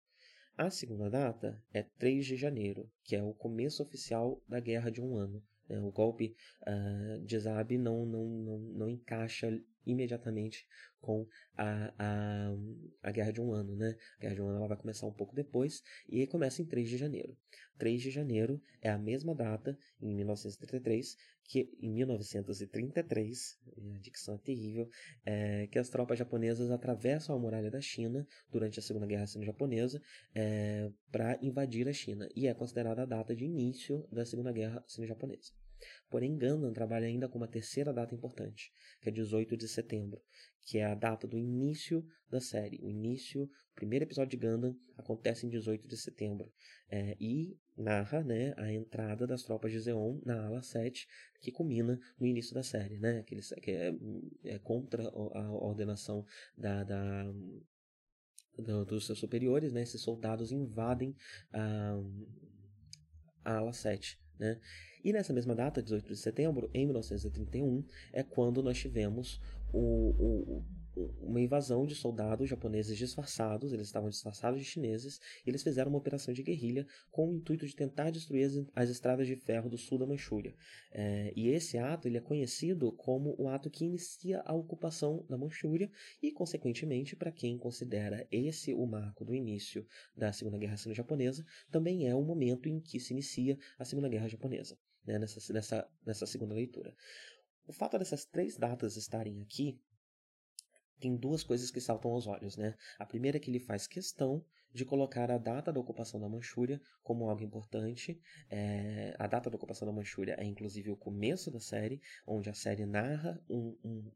A segunda data é 3 de janeiro, que é o começo oficial da guerra de um ano. Né? O golpe uh, de Zabi não, não, não, não encaixa imediatamente com a, a, a Guerra de um Ano, né? A Guerra de um Ano ela vai começar um pouco depois e começa em 3 de janeiro. 3 de janeiro é a mesma data, em 1933, que em 1933, a dicção é terrível, é, que as tropas japonesas atravessam a muralha da China durante a Segunda Guerra Sino-Japonesa é, para invadir a China e é considerada a data de início da Segunda Guerra Sino-Japonesa. Porém, Gundam trabalha ainda com uma terceira data importante, que é 18 de setembro, que é a data do início da série. O início, o primeiro episódio de Gundam acontece em 18 de setembro é, e narra né, a entrada das tropas de Zeon na ala 7, que culmina no início da série, né, que, eles, que é, é, contra a ordenação da, da do, dos seus superiores, né, esses soldados invadem a, a ala 7. Né? E nessa mesma data, 18 de setembro, em 1931, é quando nós tivemos o, o uma invasão de soldados japoneses disfarçados, eles estavam disfarçados de chineses, e eles fizeram uma operação de guerrilha com o intuito de tentar destruir as, as estradas de ferro do sul da Manchúria. É, e esse ato ele é conhecido como o ato que inicia a ocupação da Manchúria e, consequentemente, para quem considera esse o marco do início da Segunda Guerra Sino-Japonesa, também é o momento em que se inicia a Segunda Guerra Japonesa, né, nessa, nessa, nessa segunda leitura. O fato dessas três datas estarem aqui tem duas coisas que saltam aos olhos, né? A primeira é que ele faz questão de colocar a data da ocupação da Manchúria como algo importante. É, a data da ocupação da Manchúria é inclusive o começo da série, onde a série narra um, um,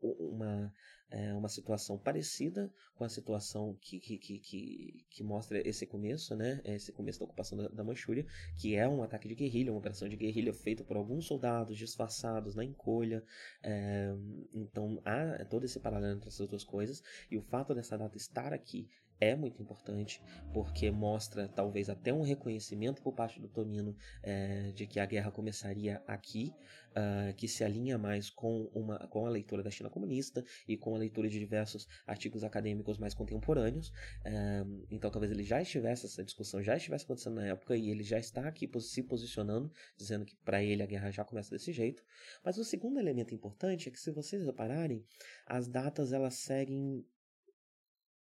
uma, é, uma situação parecida com a situação que, que, que, que, mostra esse começo, né? Esse começo da ocupação da, da Manchúria, que é um ataque de guerrilha, uma operação de guerrilha feita por alguns soldados disfarçados na encolha. É, então há todo esse paralelo entre essas duas coisas. E o fato dessa data estar aqui é muito importante, porque mostra talvez até um reconhecimento por parte do Tomino é, de que a guerra começaria aqui, uh, que se alinha mais com, uma, com a leitura da China comunista e com a leitura de diversos artigos acadêmicos mais contemporâneos. Uh, então talvez ele já estivesse, essa discussão já estivesse acontecendo na época e ele já está aqui se posicionando, dizendo que para ele a guerra já começa desse jeito. Mas o segundo elemento importante é que se vocês repararem, as datas elas seguem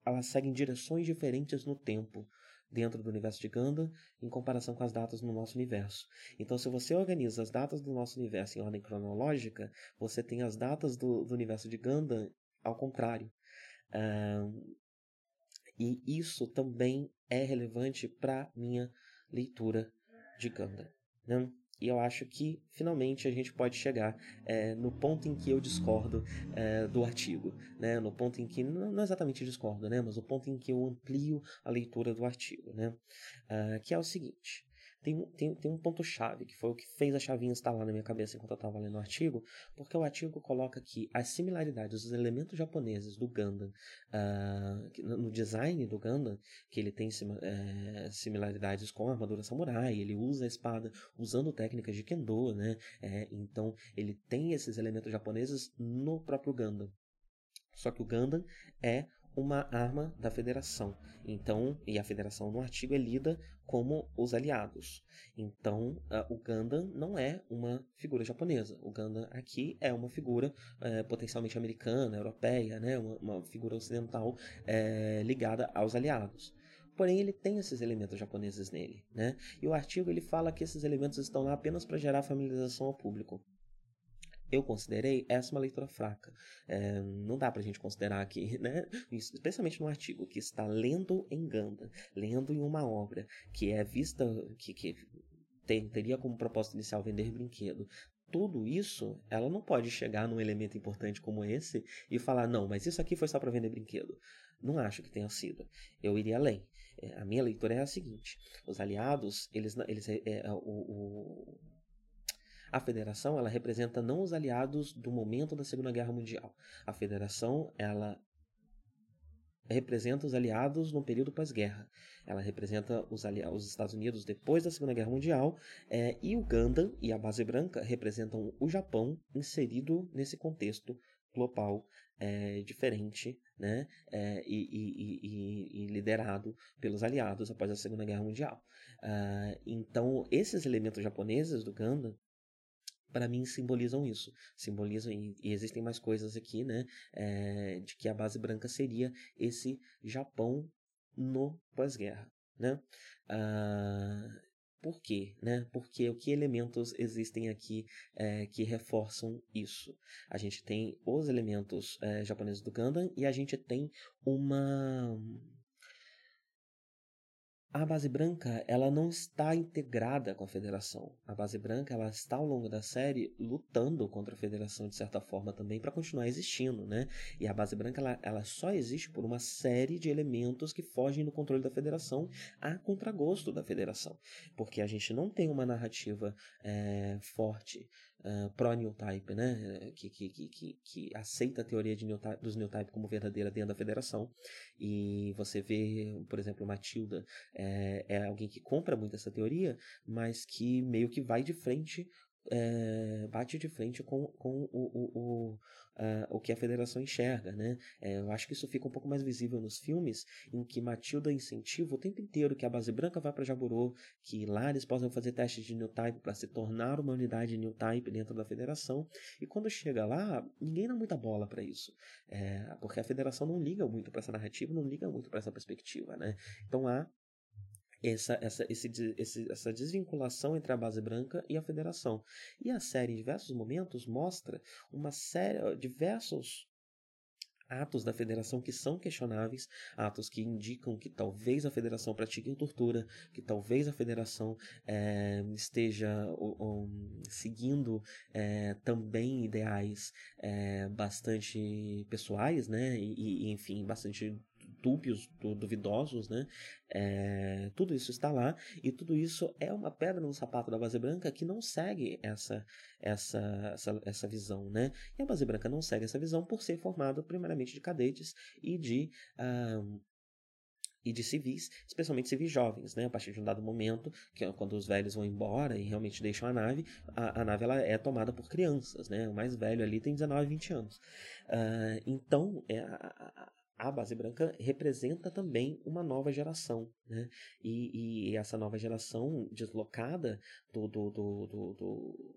elas seguem direções diferentes no tempo dentro do universo de Ganda em comparação com as datas no nosso universo. Então, se você organiza as datas do nosso universo em ordem cronológica, você tem as datas do, do universo de Ganda ao contrário. Um, e isso também é relevante para minha leitura de Ganda. Né? E eu acho que finalmente a gente pode chegar é, no ponto em que eu discordo é, do artigo, né? no ponto em que, não exatamente discordo, né? mas o ponto em que eu amplio a leitura do artigo, né? Uh, que é o seguinte: tem, tem, tem um ponto-chave, que foi o que fez a chavinha instalar na minha cabeça enquanto eu estava lendo o artigo, porque o artigo coloca que as similaridades, os elementos japoneses do Gundam, uh, no design do Gundam, que ele tem é, similaridades com a armadura samurai, ele usa a espada usando técnicas de Kendo, né? É, então ele tem esses elementos japoneses no próprio Gundam. Só que o Gundam é uma arma da federação. Então, e a federação no artigo é lida como os aliados. Então, uh, o Gundam não é uma figura japonesa. O Gundam aqui é uma figura uh, potencialmente americana, europeia, né? uma, uma figura ocidental uh, ligada aos aliados. Porém, ele tem esses elementos japoneses nele, né? E o artigo ele fala que esses elementos estão lá apenas para gerar familiarização ao público eu considerei essa uma leitura fraca. É, não dá pra gente considerar que, né, especialmente no artigo, que está lendo em Ganda, lendo em uma obra que é vista, que, que tem, teria como propósito inicial vender brinquedo, tudo isso, ela não pode chegar num elemento importante como esse e falar, não, mas isso aqui foi só para vender brinquedo. Não acho que tenha sido. Eu iria além. É, a minha leitura é a seguinte: os aliados, eles, eles é, é, o, o a federação, ela representa não os aliados do momento da Segunda Guerra Mundial. A federação, ela representa os aliados no período pós-guerra. Ela representa os, os, Estados Unidos depois da Segunda Guerra Mundial é, e o Gundam e a Base Branca representam o Japão inserido nesse contexto global é, diferente né, é, e, e, e, e, liderado pelos aliados após a Segunda Guerra Mundial. Uh, então, esses elementos japoneses do Gundam para mim simbolizam isso. Simbolizam, e, existem mais coisas aqui, né? É, de que a base branca seria esse Japão no pós-guerra, né? Ah, por quê? Né? Porque o que elementos existem aqui é, que reforçam isso? A gente tem os elementos é, japoneses do Gundam e a gente tem uma a base branca ela não está integrada com a federação. A base branca ela está ao longo da série lutando contra a federação de certa forma também para continuar existindo, né? E a base branca ela, ela só existe por uma série de elementos que fogem do controle da federação a contragosto da federação, porque a gente não tem uma narrativa é, forte uh, pró-Newtype, né? Que, que, que, que, aceita a teoria de Newtype, dos Newtype como verdadeira dentro da federação. E você vê, por exemplo, Matilda é, é alguém que compra muito essa teoria, mas que meio que vai de frente é, bate de frente com, com o, o, o, uh, o que a federação enxerga, né? É, eu acho que isso fica um pouco mais visível nos filmes, em que Matilda incentiva o tempo inteiro que a base branca vá para Jaburu, que lá eles possam fazer testes de new type para se tornar uma unidade new type dentro da federação, e quando chega lá, ninguém dá muita bola para isso, é, porque a federação não liga muito para essa narrativa, não liga muito para essa perspectiva, né? Então há essa, essa, esse, esse, essa desvinculação entre a base branca e a federação. E a série, em diversos momentos, mostra uma série, diversos atos da federação que são questionáveis, atos que indicam que talvez a federação pratique tortura, que talvez a federação é, esteja seguindo é, também ideais é, bastante pessoais, né, e, e enfim, bastante dúbios, duvidosos, né? É, tudo isso está lá e tudo isso é uma pedra no sapato da base branca que não segue essa, essa, essa, essa visão, né? E a base branca não segue essa visão por ser formada primeiramente de cadetes e de e de civis, especialmente civis jovens, né? A partir de um dado momento, que é quando os velhos vão embora e realmente deixam a nave, a, a nave ela é tomada por crianças, né? O mais velho ali tem 19, 20 anos. Uh, então, é, a, a base branca representa também uma nova geração, né? E, e essa nova geração deslocada do, do, do, do,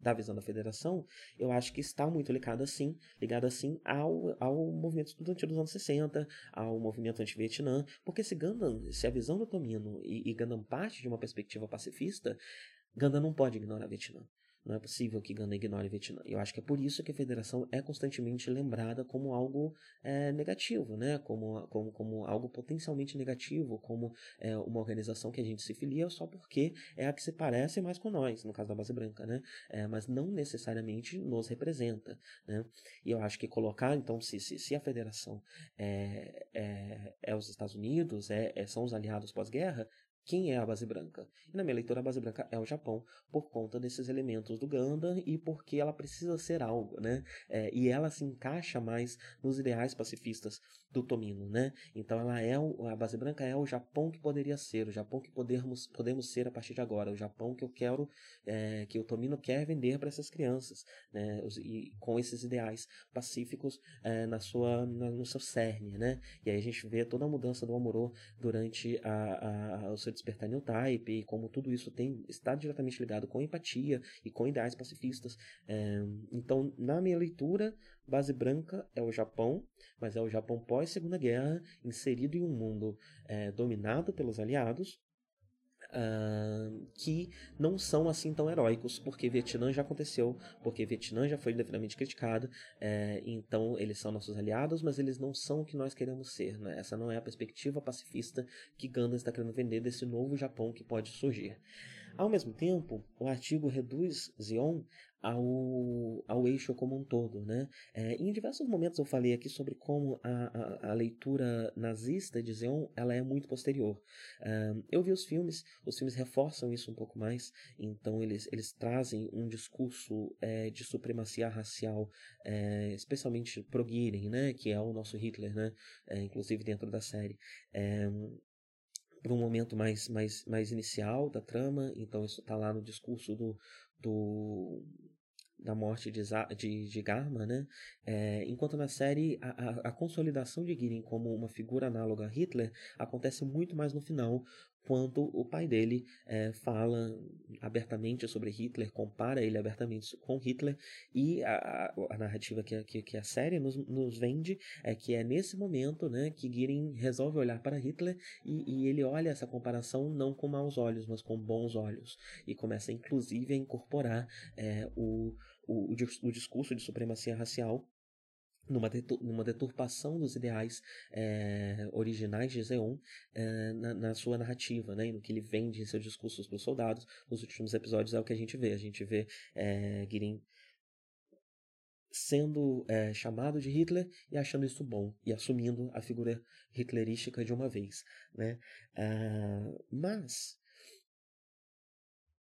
da visão da federação, eu acho que está muito ligada sim, ligada sim ao, ao movimento estudantil dos anos 60, ao movimento anti-Vietnã, porque se Gundam, se a visão do Tomino e, e Gundam parte de uma perspectiva pacifista, Gundam não pode ignorar Vietnã. Não é possível que Gana ignore Vietnã. Eu acho que é por isso que a federação é constantemente lembrada como algo é, negativo, né? como, como, como algo potencialmente negativo, como é, uma organização que a gente se filia só porque é a que se parece mais com nós, no caso da base branca, né? É, mas não necessariamente nos representa. Né? E eu acho que colocar, então, se, se, se a federação é, é, é os Estados Unidos, é, é são os aliados pós-guerra, quem é a base branca. E na minha leitura, a base branca é o Japão, por conta desses elementos do Gundam e porque ela precisa ser algo, né? É, e ela se encaixa mais nos ideais pacifistas do Tomino, né? Então ela é o, a base branca é o Japão que poderia ser, o Japão que podemos, podemos ser a partir de agora, o Japão que eu quero, é, que o Tomino quer vender para essas crianças, né? E com esses ideais pacíficos é, na sua, na, no seu cerne, né? E aí a gente vê toda a mudança do Amorô durante a, a, o seu despertar new type e como tudo isso tem está diretamente ligado com empatia e com ideais pacifistas. É, então, na minha leitura, base branca é o Japão, mas é o Japão pós Segunda Guerra, inserido em um mundo é, dominado pelos aliados, Uh, que não são assim tão heróicos, porque Vietnã já aconteceu, porque Vietnã já foi devidamente criticado, é, então eles são nossos aliados, mas eles não são o que nós queremos ser. Né? Essa não é a perspectiva pacifista que Gandalf está querendo vender desse novo Japão que pode surgir. Ao mesmo tempo, o artigo reduz Zion ao, ao eixo como um todo. Né? É, em diversos momentos eu falei aqui sobre como a, a, a leitura nazista de Zeon ela é muito posterior. eu vi os filmes, os filmes reforçam isso um pouco mais, então eles, eles trazem um discurso é, de supremacia racial, é, especialmente pro Giren, né, que é o nosso Hitler, né, é, inclusive dentro da série. É, para um momento mais, mais, mais inicial da trama, então isso está lá no discurso do, do da morte de, de, de Garma, né? É, enquanto na série a, a, a, consolidação de Girin como uma figura análoga a Hitler acontece muito mais no final, quando o pai dele é, fala abertamente sobre Hitler, compara ele abertamente com Hitler, e a, a narrativa que, que, que, a série nos, nos vende é que é nesse momento né, que Girin resolve olhar para Hitler e, e, ele olha essa comparação não com maus olhos, mas com bons olhos, e começa inclusive a incorporar é, o, o, o discurso de supremacia racial numa, numa deturpação dos ideais é, originais de Zeon é, na, na, sua narrativa, né, no que ele vende em seus discursos para os soldados. Nos últimos episódios é o que a gente vê. A gente vê é, Girin sendo é, chamado de Hitler e achando isso bom e assumindo a figura hitlerística de uma vez, né? Uh, mas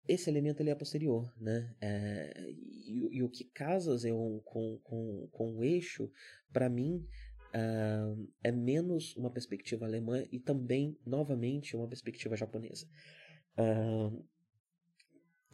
esse elemento ele é posterior, né? É, e, e, o que casa Zeon com, com, com o eixo, para mim, uh, é menos uma perspectiva alemã e também, novamente, uma perspectiva japonesa. Uh,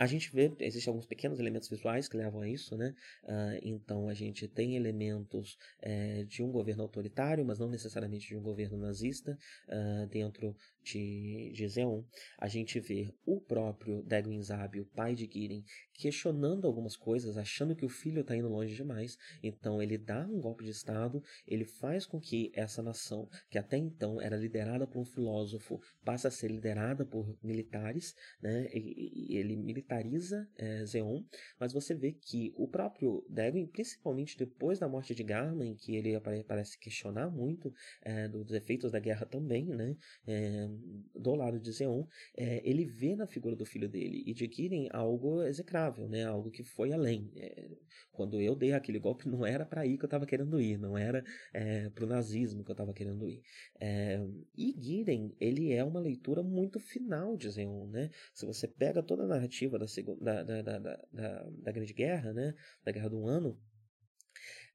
a gente vê, existem alguns pequenos elementos visuais que levam a isso, né? Uh, então a gente tem elementos é, de um governo autoritário, mas não necessariamente de um governo nazista, uh, dentro de, de Zeon. A gente vê o próprio Dagon Zabi, o pai de Girin, questionando algumas coisas, achando que o filho está indo longe demais. Então ele dá um golpe de Estado, ele faz com que essa nação, que até então era liderada por um filósofo, passe a ser liderada por militares, né? E, e ele militariza é, Zeon, mas você vê que o próprio Dagon, principalmente depois da morte de Garma, em que ele parece questionar muito é, dos efeitos da guerra também, né? É, do lado de Zeon, é, ele vê na figura do filho dele e de Kirin algo execrável, né? Algo que foi além. É, quando eu dei aquele golpe, não era para aí que eu estava querendo ir, não era é, para o nazismo que eu estava querendo ir. É, e Giren, ele é uma leitura muito final de Zeon, né? Se você pega toda a narrativa da, da, da, da, da Grande Guerra, né? Da Guerra do Ano,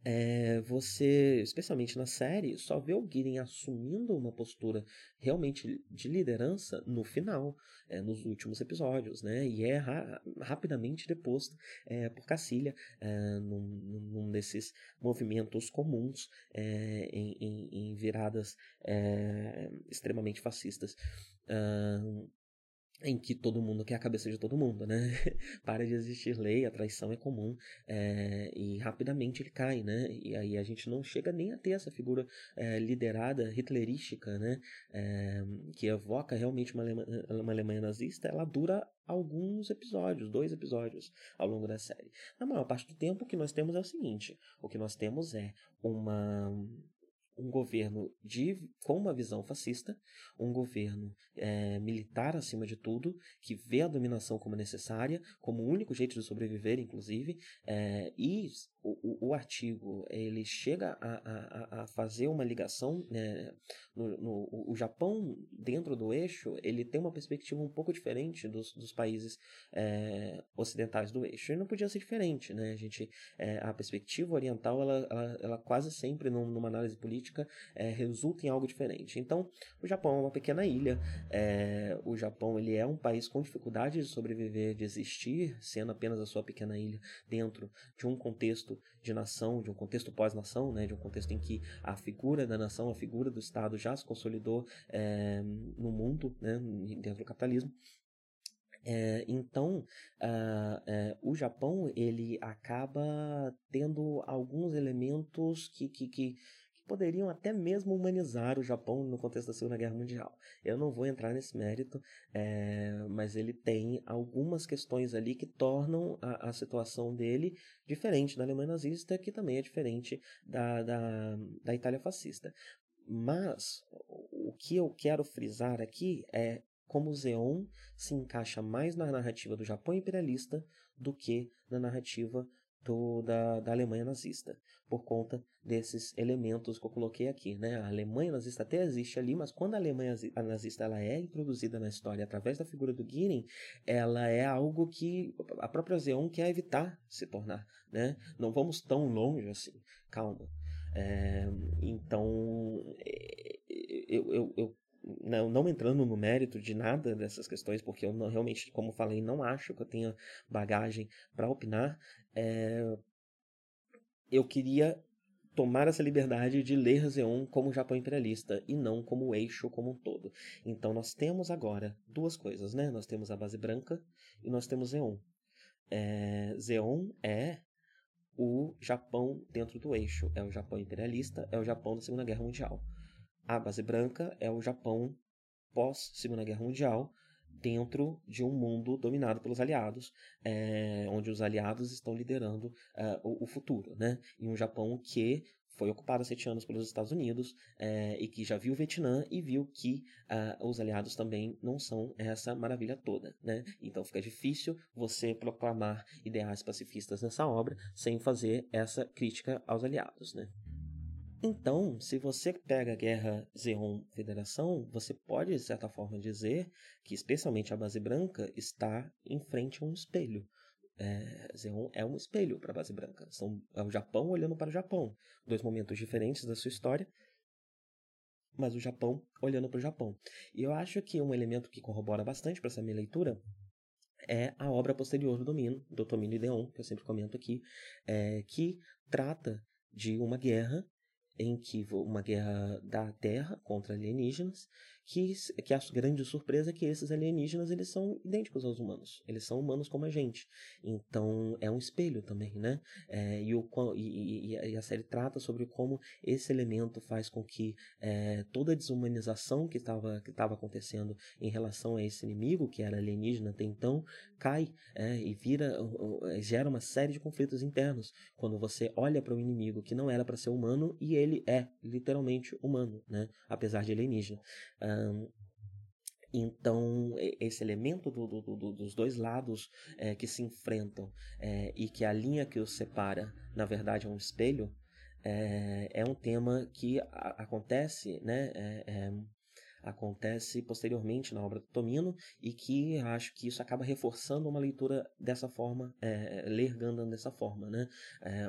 é, você, especialmente na série, só vê o Gideon assumindo uma postura realmente de liderança no final, é, nos últimos episódios, né? E é ra rapidamente deposto é, por Cacilha num, num, desses movimentos comuns em, em, em, viradas extremamente fascistas. Uh, em que todo mundo quer a cabeça de todo mundo, né? Para de existir lei, a traição é comum é, e rapidamente ele cai, né? E aí a gente não chega nem a ter essa figura é, liderada hitlerística, né? É, que evoca realmente uma Alemanha, uma Alemanha nazista. Ela dura alguns episódios, dois episódios ao longo da série. Na maior parte do tempo, o que nós temos é o seguinte: o que nós temos é uma um governo de, com uma visão fascista, um governo é, militar acima de tudo, que vê a dominação como necessária, como o único jeito de sobreviver, inclusive, é, e o, o, artigo ele chega a, a, a fazer uma ligação né, no, no, o Japão dentro do eixo ele tem uma perspectiva um pouco diferente dos, dos países é, ocidentais do eixo. E não podia ser diferente né? A gente é, a perspectiva oriental ela, ela, ela quase sempre numa análise política é, resulta em algo diferente. Então o Japão é uma pequena ilha é, o Japão ele é um país com dificuldade de sobreviver de existir sendo apenas a sua pequena ilha dentro de um contexto de nação, de um contexto pós-nação, né, de um contexto em que a figura da nação, a figura do Estado já se consolidou é, no mundo, né, dentro do capitalismo. É, então, uh, o Japão ele acaba tendo alguns elementos que, que, que poderiam até mesmo humanizar o Japão no contexto da Segunda Guerra Mundial. Eu não vou entrar nesse mérito, é, mas ele tem algumas questões ali que tornam a, a, situação dele diferente da Alemanha nazista, que também é diferente da, da, da Itália fascista. Mas o que eu quero frisar aqui é como Zeon se encaixa mais na narrativa do Japão imperialista do que na narrativa do, da, da Alemanha nazista, por conta desses elementos que eu coloquei aqui. Né? A Alemanha nazista até existe ali, mas quando a Alemanha nazista ela é introduzida na história através da figura do Goering, ela é algo que a própria Zeon quer evitar se tornar. Né? Não vamos tão longe assim, calma. É, então, é, eu, eu, eu não, não entrando no mérito de nada dessas questões, porque eu não, realmente, como falei, não acho que eu tenha bagagem para opinar, é, eu queria tomar essa liberdade de ler Zeon como Japão imperialista e não como o eixo como um todo. Então nós temos agora duas coisas, né? Nós temos a base branca e nós temos Zeon. É, Zeon é o Japão dentro do eixo, é o Japão imperialista, é o Japão da Segunda Guerra Mundial. A base branca é o Japão pós Segunda Guerra Mundial, dentro de um mundo dominado pelos aliados, é, onde os aliados estão liderando é, o, o, futuro, né? Em um Japão que foi ocupado há sete anos pelos Estados Unidos é, e que já viu o Vietnã e viu que os aliados também não são essa maravilha toda, né? Então fica difícil você proclamar ideais pacifistas nessa obra sem fazer essa crítica aos aliados, né? Então, se você pega a guerra Zeon Federação, você pode, de certa forma, dizer que, especialmente a base branca, está em frente a um espelho. É, Zeon é um espelho para a base branca. São, é o Japão olhando para o Japão. Dois momentos diferentes da sua história, mas o Japão olhando para o Japão. E eu acho que um elemento que corrobora bastante para essa minha leitura é a obra posterior do Domínio, do Tomino Ideon, que eu sempre comento aqui, é, que trata de uma guerra em que uma guerra da Terra contra alienígenas, que, que a grande surpresa é que esses alienígenas eles são idênticos aos humanos, eles são humanos como a gente, então é um espelho também, né? É, e, o, e, e, a série trata sobre como esse elemento faz com que é, toda a desumanização que estava que acontecendo em relação a esse inimigo que era alienígena até então cai é, e vira gera uma série de conflitos internos quando você olha para um inimigo que não era para ser humano e ele é literalmente humano, né? Apesar de alienígena. Então, esse elemento do, do, do, dos dois lados é, que se enfrentam é, e que a linha que os separa, na verdade, é um espelho, é, é um tema que a, acontece, né? Acontece posteriormente na obra do Tomino e que acho que isso acaba reforçando uma leitura dessa forma, ler Gundam dessa forma, né?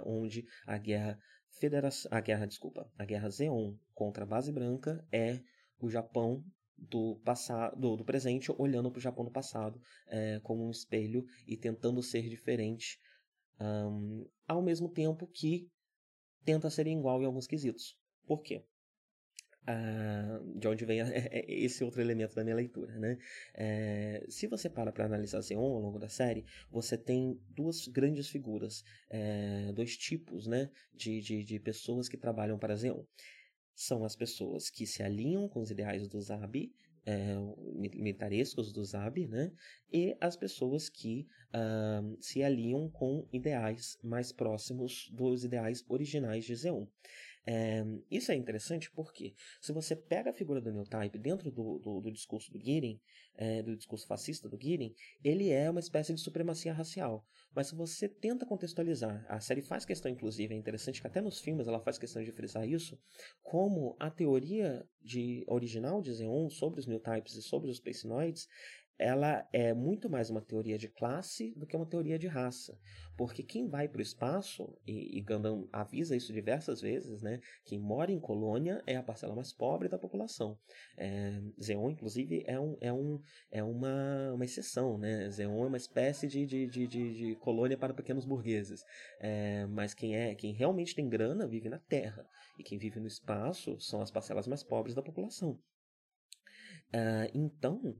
onde a guerra federação, a guerra, desculpa, a guerra Zeon contra a base branca é o Japão do passado, do, presente, olhando para o Japão do passado é, como um espelho e tentando ser diferente, um, ao mesmo tempo que tenta ser igual em alguns quesitos. Por quê? Uh, de onde vem é, é esse outro elemento da minha leitura. Né? É, se você para para analisar Zeon ao longo da série, você tem duas grandes figuras, é, dois tipos né, de, de, de pessoas que trabalham para Zeon são as pessoas que se alinham com os ideais do Zabi, é, militarescos do Zabi, né? E as pessoas que uh, se alinham com ideais mais próximos dos ideais originais de Zeon. É, isso é interessante porque, se você pega a figura do Newtype dentro do, do, do discurso do Girin, é, do discurso fascista do Girin, ele é uma espécie de supremacia racial. Mas se você tenta contextualizar, a série faz questão, inclusive, é interessante que até nos filmes ela faz questão de frisar isso, como a teoria de, original de Zeon sobre os Newtypes e sobre os Pacinoids ela é muito mais uma teoria de classe do que uma teoria de raça. Porque quem vai para o espaço, e, e Gundam avisa isso diversas vezes, né? Quem mora em colônia é a parcela mais pobre da população. É, Zeon, inclusive, é, um, é, um, é uma, uma exceção, né? Zeon é uma espécie de, de, de, de, de colônia para pequenos burgueses. É, mas quem, é, quem realmente tem grana vive na Terra. E quem vive no espaço são as parcelas mais pobres da população. Uh, então,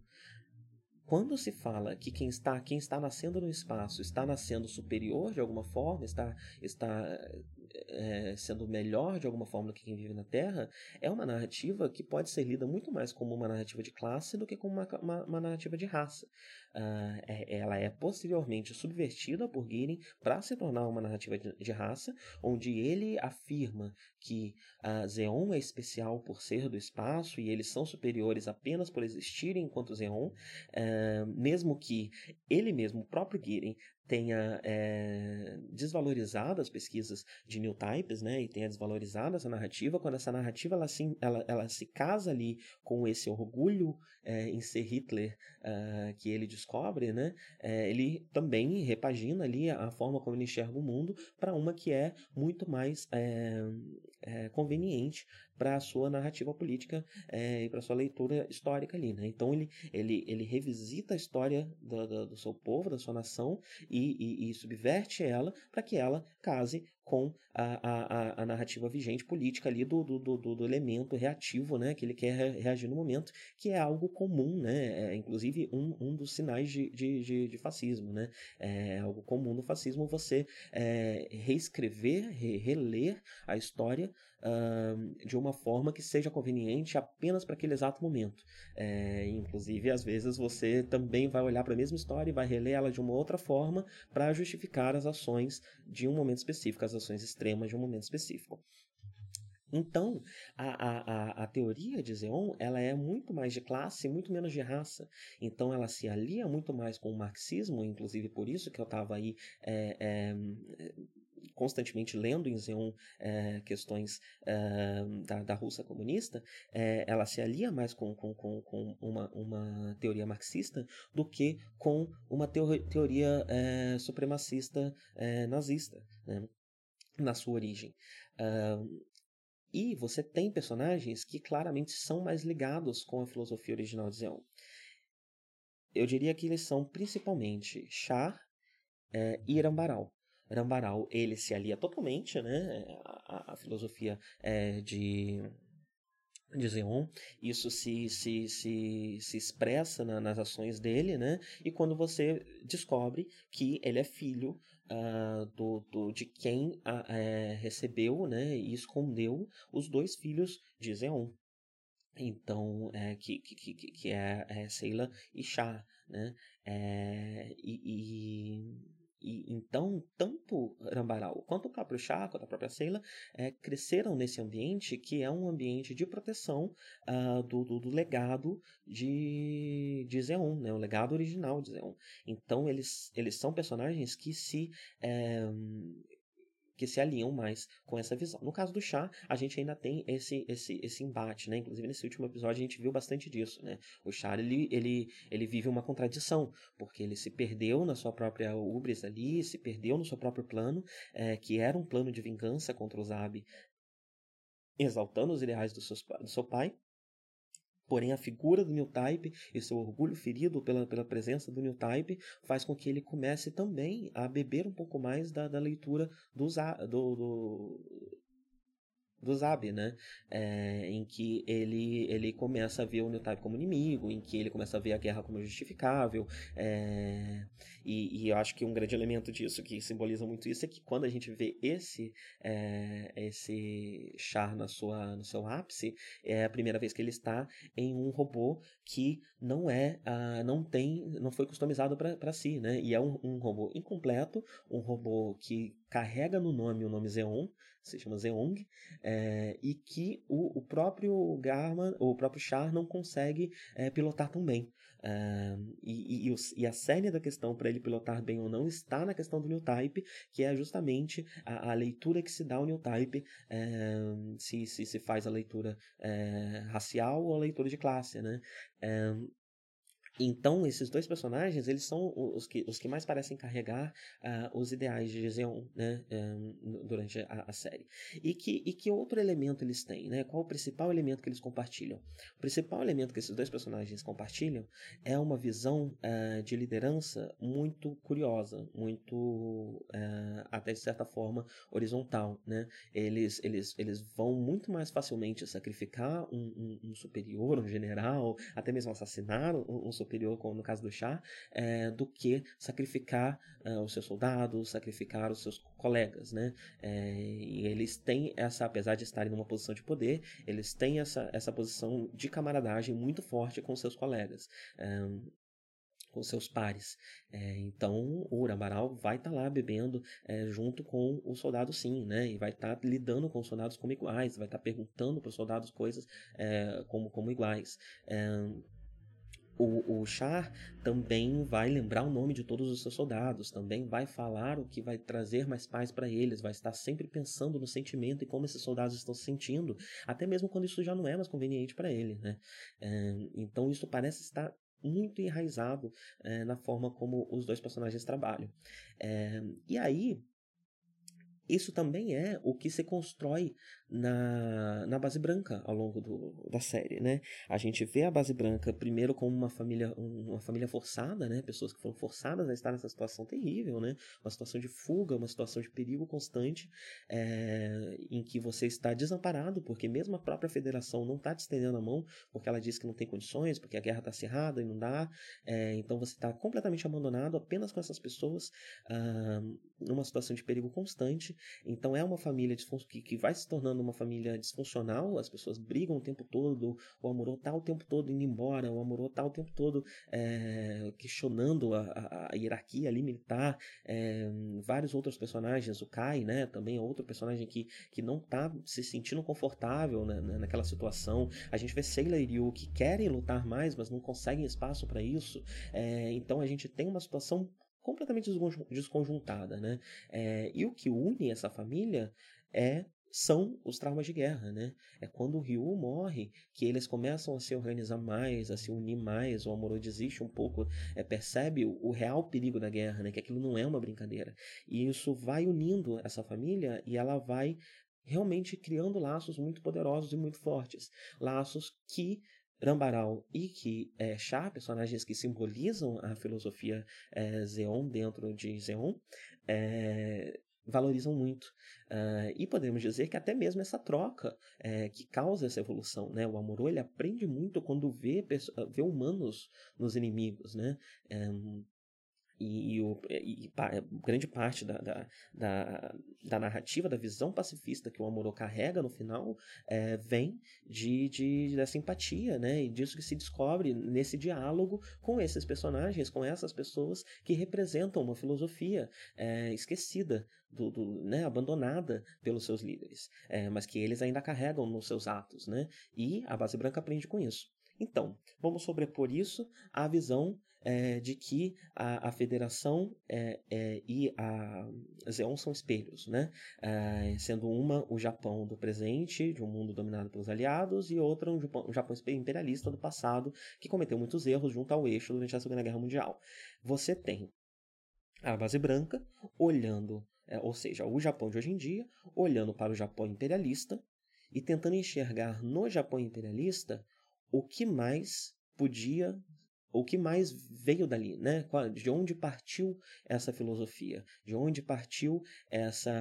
quando se fala que quem está, quem está nascendo no espaço está nascendo superior de alguma forma, está, está é, sendo melhor de alguma forma do que quem vive na Terra, é uma narrativa que pode ser lida muito mais como uma narrativa de classe do que como uma, uma, uma narrativa de raça. Uh, é, ela é posteriormente subvertida por Guirin para se tornar uma narrativa de, de, raça, onde ele afirma que uh, Zeon é especial por ser do espaço e eles são superiores apenas por existirem enquanto Zeon, uh, mesmo que ele mesmo, o próprio Guirin, tenha é, desvalorizado as pesquisas de new types, né, e tenha desvalorizado essa narrativa, quando essa narrativa ela se, ela, ela se casa ali com esse orgulho é, em ser Hitler que ele descobre, né, é, ele também repagina ali a, a, forma como ele enxerga o mundo para uma que é muito mais conveniente para a sua narrativa política e para sua leitura histórica ali, né? Então ele, ele, ele revisita a história do, do, do seu povo, da sua nação e, e, e subverte ela para que ela case com a, a, a, narrativa vigente política ali do, do, do, do, elemento reativo, né, que ele quer reagir no momento, que é algo comum, né, é, inclusive um, um dos sinais de, de, de, de, fascismo, né, é algo comum no fascismo você é, reescrever, re, reler a história de uma forma que seja conveniente apenas para aquele exato momento. É, inclusive, às vezes você também vai olhar para a mesma história e vai reler ela de uma outra forma para justificar as ações de um momento específico, as ações extremas de um momento específico. Então, a, a, a, teoria de Zeon ela é muito mais de classe, muito menos de raça. Então, ela se alia muito mais com o marxismo, inclusive por isso que eu estava aí é, é, constantemente lendo em Zeon é, questões é, da, da Rússia comunista, é, ela se alia mais com, com, com, com uma, uma teoria marxista do que com uma teoria é, supremacista nazista, né, na sua origem. e você tem personagens que claramente são mais ligados com a filosofia original de Zeon. eu diria que eles são principalmente Char é, e Rambaral. Rambaral, ele se alia totalmente, né, a, a filosofia é, de de Zeon, isso se, se, se, se expressa na, nas ações dele, né? E quando você descobre que ele é filho uh, do, do, de quem uh, é, recebeu né, e escondeu os dois filhos de Zeon. Então, é, que, que, que, que é, é Seila e Shah, né? É, e, e e então, tanto Rambaral quanto o próprio Chá, quanto a própria Seila, é, cresceram nesse ambiente que é um ambiente de proteção uh, do, do, do, legado de, de Zeon, né? o legado original de Zeon. Então, eles, eles são personagens que se é, que se alinham mais com essa visão. No caso do chá, a gente ainda tem esse esse esse embate, né? Inclusive nesse último episódio a gente viu bastante disso, né? O chá ele ele ele vive uma contradição, porque ele se perdeu na sua própria ubris ali, se perdeu no seu próprio plano, é, que era um plano de vingança contra o Zab, exaltando os ideais do, seus, do seu pai, Porém, a figura do New Type e seu orgulho ferido pela, pela presença do New Type faz com que ele comece também a beber um pouco mais da, da leitura do, do, do, do Zab, né? É, em que ele, ele começa a ver o Newtype como inimigo, em que ele começa a ver a guerra como justificável. É, e, e, eu acho que um grande elemento disso, que simboliza muito isso, é que quando a gente vê esse é, esse Char na sua, no seu ápice, é a primeira vez que ele está em um robô que não é, uh, não tem, não foi customizado para si, né? E é um, um robô incompleto, um robô que carrega no nome o nome Zeon, se chama Zeong, é, e que o, o próprio Garman, o próprio Char não consegue é, pilotar tão bem. É, e, e, e, a série da questão para ele pilotar bem ou não está na questão do new type, que é justamente a, a leitura que se dá ao new type, é, se, se se faz a leitura é, racial ou a leitura de classe, né? Então, esses dois personagens, eles são os que, os que mais parecem carregar uh, os ideais de Zeon, né, um, durante a, a, série. E que, e que outro elemento eles têm, né? Qual o principal elemento que eles compartilham? O principal elemento que esses dois personagens compartilham é uma visão uh, de liderança muito curiosa, muito, uh, até de certa forma, horizontal, né? Eles, eles, eles vão muito mais facilmente sacrificar um, um, um superior, um general, até mesmo assassinar um, um superior superior, como no caso do chá, é, do que sacrificar uh, os seus soldados, sacrificar os seus colegas, né? É, e eles têm essa, apesar de estarem numa posição de poder, eles têm essa, essa posição de camaradagem muito forte com seus colegas. É, com seus pares. É, então, o Urambaral vai estar tá lá bebendo é, junto com o soldado, sim, né? E vai estar tá lidando com os soldados como iguais, vai estar tá perguntando para os soldados coisas é, como, como iguais. O, o também vai lembrar o nome de todos os seus soldados, também vai falar o que vai trazer mais paz para eles, vai estar sempre pensando no sentimento e como esses soldados estão se sentindo, até mesmo quando isso já não é mais conveniente para ele. Né? É, então isso parece estar muito enraizado é, na forma como os dois personagens trabalham. É, e aí, isso também é o que se constrói na, na base branca ao longo do, da série, né? A gente vê a base branca primeiro como uma família, uma família forçada, né? Pessoas que foram forçadas a estar nessa situação terrível, né? Uma situação de fuga, uma situação de perigo constante, é, em que você está desamparado, porque mesmo a própria federação não está te estendendo a mão, porque ela diz que não tem condições, porque a guerra está acirrada e não dá. É, então você está completamente abandonado apenas com essas pessoas, ah, numa situação de perigo constante. Então é uma família que, que vai se tornando uma família disfuncional, as pessoas brigam o tempo todo, o Amorô tá o tempo todo indo embora, o Amorô tá o tempo todo é, questionando a, a, a, hierarquia ali militar, é, vários outros personagens, o Kai, né, também é outro personagem que, que não tá se sentindo confortável né, né naquela situação, a gente vê Seila e Ryu que querem lutar mais, mas não conseguem espaço para isso, é, então a gente tem uma situação completamente desconjuntada, né? É, e o que une essa família é são os traumas de guerra, né? É quando o Ryu morre que eles começam a se organizar mais, a se unir mais, o Amuro desiste um pouco, é, percebe o, o, real perigo da guerra, né? Que aquilo não é uma brincadeira. E isso vai unindo essa família e ela vai realmente criando laços muito poderosos e muito fortes. Laços que Rambaral e que é, Chá, personagens que simbolizam a filosofia é, Zeon dentro de Zeon, é, valorizam muito. Uh, e podemos dizer que até mesmo essa troca é, que causa essa evolução, né? O Amorô, ele aprende muito quando vê, vê humanos nos inimigos, né? Um, e, o, e, e, grande parte da, da, da, da, narrativa, da visão pacifista que o Amorô carrega no final, é, vem de, de, dessa empatia, né? E disso que se descobre nesse diálogo com esses personagens, com essas pessoas que representam uma filosofia é, esquecida, do, do, né, abandonada pelos seus líderes, é, mas que eles ainda carregam nos seus atos, né? E a base branca aprende com isso. Então, vamos sobrepor isso à visão é, de que a, a federação é, é, e a Zeon são espelhos, né? Sendo uma o Japão do presente, de um mundo dominado pelos aliados, e outra um Japão, um Japão imperialista do passado, que cometeu muitos erros junto ao eixo durante a Segunda Guerra Mundial. Você tem a base branca olhando, ou seja, o Japão de hoje em dia, olhando para o Japão imperialista e tentando enxergar no Japão imperialista o que mais podia o que mais veio dali, né? De onde partiu essa filosofia? De onde partiu essa,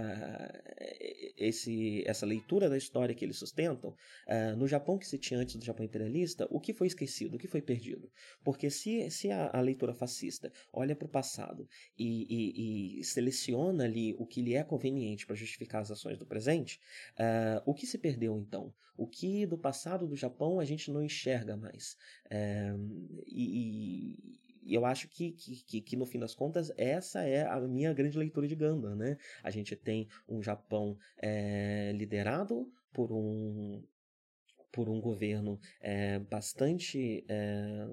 esse, essa leitura da história que eles sustentam? Uh, no Japão que se tinha antes do Japão imperialista, o que foi esquecido? O que foi perdido? Porque se, se a, a leitura fascista olha para o passado e, e, e, seleciona ali o que lhe é conveniente para justificar as ações do presente, uh, o que se perdeu então? O que do passado do Japão a gente não enxerga mais? É, e, e, eu acho que, que, que, no fim das contas, essa é a minha grande leitura de Ganda, né? A gente tem um Japão é, liderado por um por um governo é, bastante é,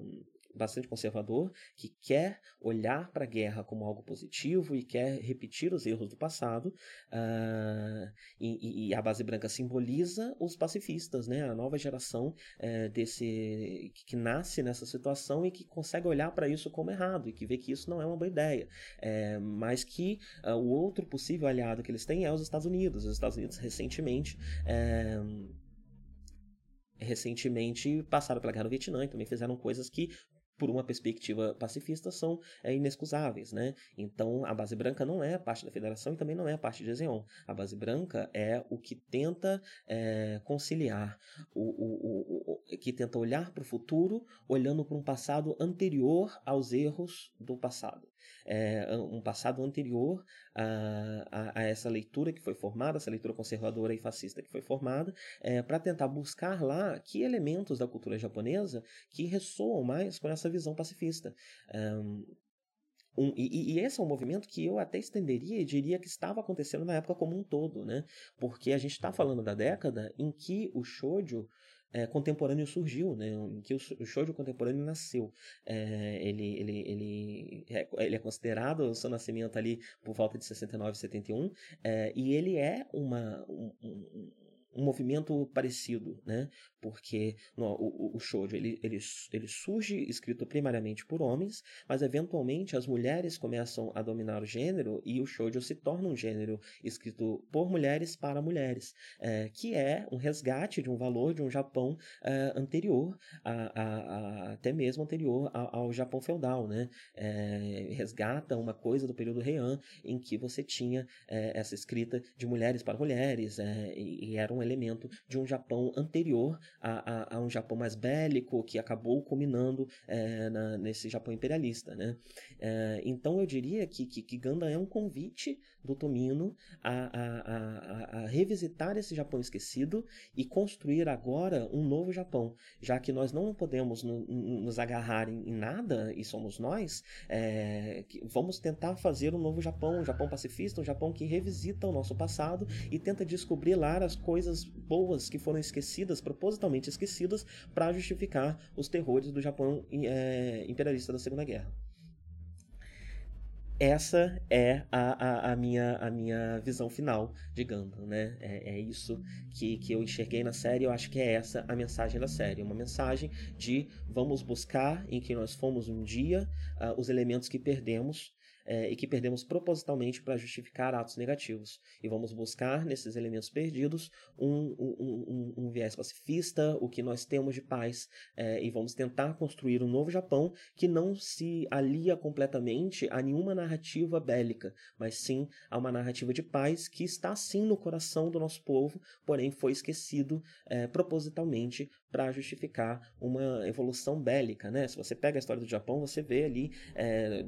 bastante conservador, que quer olhar para a guerra como algo positivo e quer repetir os erros do passado. Uh, e, e, a base branca simboliza os pacifistas, né? a nova geração é, desse que nasce nessa situação e que consegue olhar para isso como errado e que vê que isso não é uma boa ideia. É, mas que uh, o outro possível aliado que eles têm é os Estados Unidos. Os Estados Unidos recentemente. É, recentemente passaram pela guerra do Vietnã e também fizeram coisas que por uma perspectiva pacifista, são é, inexcusáveis, né? Então, a base branca não é parte da federação e também não é parte de Zeon. A base branca é o que tenta é, conciliar, o, o, o, o, que tenta olhar para o futuro, olhando para um passado anterior aos erros do passado é, um passado anterior a, a, a, essa leitura que foi formada, essa leitura conservadora e fascista que foi formada, é, para tentar buscar lá que elementos da cultura japonesa que ressoam mais com essa visão pacifista. Um, um, e, e, esse é um movimento que eu até estenderia e diria que estava acontecendo na época como um todo, né? Porque a gente está falando da década em que o shoujo é, contemporâneo surgiu, né, em que o, o shoujo contemporâneo nasceu. É, ele, ele, ele, é, ele é considerado o seu nascimento ali por volta de 69, 71, é, e ele é uma, um, um, um movimento parecido, né? Porque no, o, o shoujo ele, ele, ele surge escrito primariamente por homens, mas eventualmente as mulheres começam a dominar o gênero e o shoujo se torna um gênero escrito por mulheres para mulheres, é, que é um resgate de um valor de um Japão é, anterior, a, a, a, até mesmo anterior ao, ao Japão feudal, né? É, resgata uma coisa do período Heian em que você tinha é, essa escrita de mulheres para mulheres é, e, e era um elemento de um Japão anterior a, a, a um Japão mais bélico, que acabou culminando é, na, nesse Japão imperialista. Né? É, então eu diria que, que, que, Ganda é um convite do Tomino a, a, a, revisitar esse Japão esquecido e construir agora um novo Japão, já que nós não podemos no, nos agarrar em, em, nada, e somos nós, é, vamos tentar fazer um novo Japão, um Japão pacifista, um Japão que revisita o nosso passado e tenta descobrir lá as coisas boas que foram esquecidas, propositalmente esquecidas, para justificar os terrores do Japão é, imperialista da Segunda Guerra. Essa é a, a, a, minha, a minha visão final de Gundam, né? É, é, isso que, que eu enxerguei na série, eu acho que é essa a mensagem da série. Uma mensagem de vamos buscar em que nós fomos um dia uh, os elementos que perdemos é, e que perdemos propositalmente para justificar atos negativos. E vamos buscar nesses elementos perdidos um, um, um, um viés pacifista, o que nós temos de paz, é, e vamos tentar construir um novo Japão que não se alia completamente a nenhuma narrativa bélica, mas sim a uma narrativa de paz que está sim no coração do nosso povo, porém foi esquecido é, propositalmente para justificar uma evolução bélica, né? Se você pega a história do Japão, você vê ali é,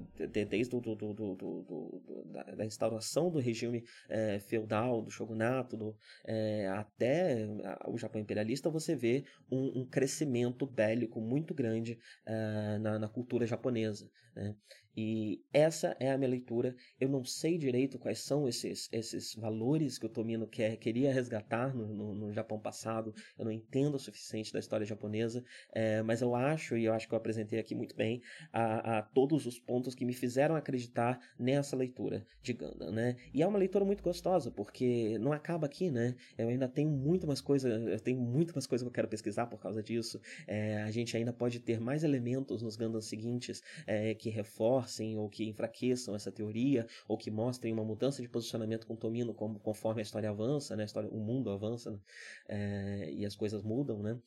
desde do, do, do, do da, da, instauração do regime é, feudal, do shogunato, do, é, até o Japão imperialista, você vê um, um crescimento bélico muito grande é, na, na, cultura japonesa. Né? E essa é a minha leitura. Eu não sei direito quais são esses, esses valores que o Tomino quer, queria resgatar no, no, no Japão passado. Eu não entendo o suficiente da história japonesa, é, mas eu acho, e eu acho que eu apresentei aqui muito bem, a, a, todos os pontos que me fizeram acreditar nessa leitura de Gundam, né? E é uma leitura muito gostosa, porque não acaba aqui, né? Eu ainda tenho muito mais coisa, eu tenho muito mais coisa que eu quero pesquisar por causa disso. É, a gente ainda pode ter mais elementos nos Gundams seguintes é, que reforçam reforcem ou que enfraqueçam essa teoria, ou que mostrem uma mudança de posicionamento com Tomino como, conforme a história avança, né? a história, o mundo avança né? é, e as coisas mudam, né?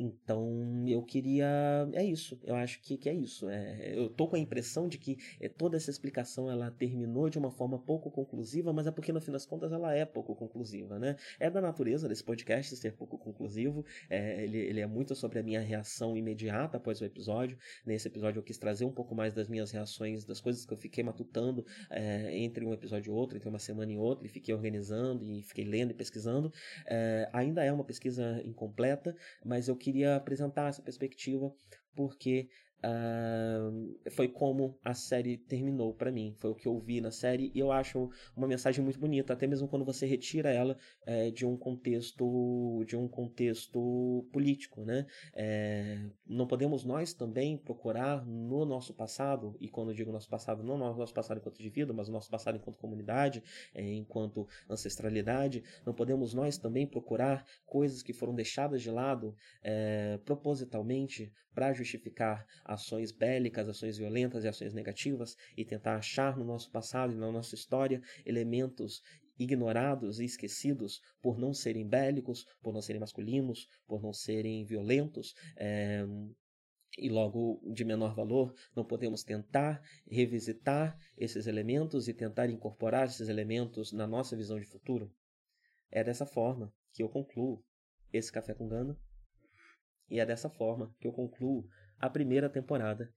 Então, eu queria. É isso. Eu acho que, que é isso. É, eu tô com a impressão de que é, toda essa explicação ela terminou de uma forma pouco conclusiva, mas é porque, no fim das contas, ela é pouco conclusiva, né? É da natureza desse podcast ser pouco conclusivo. É, ele, ele é muito sobre a minha reação imediata após o episódio. Nesse episódio, eu quis trazer um pouco mais das minhas reações, das coisas que eu fiquei matutando é, entre um episódio e outro, entre uma semana e outra, e fiquei organizando e fiquei lendo e pesquisando. É, ainda é uma pesquisa incompleta, mas eu quis queria apresentar essa perspectiva porque Uh, foi como a série terminou para mim. Foi o que eu vi na série e eu acho uma mensagem muito bonita, até mesmo quando você retira ela é, de um contexto de um contexto político, né? É, não podemos nós também procurar no nosso passado e quando eu digo nosso passado não no nosso passado enquanto indivíduo, mas nosso passado enquanto comunidade, é, enquanto ancestralidade, não podemos nós também procurar coisas que foram deixadas de lado é, propositalmente para justificar ações bélicas, ações violentas e ações negativas e tentar achar no nosso passado e na nossa história elementos ignorados e esquecidos por não serem bélicos, por não serem masculinos, por não serem violentos. É, e logo de menor valor, não podemos tentar revisitar esses elementos e tentar incorporar esses elementos na nossa visão de futuro? É dessa forma que eu concluo esse Café com Gana e é dessa forma que eu concluo a primeira temporada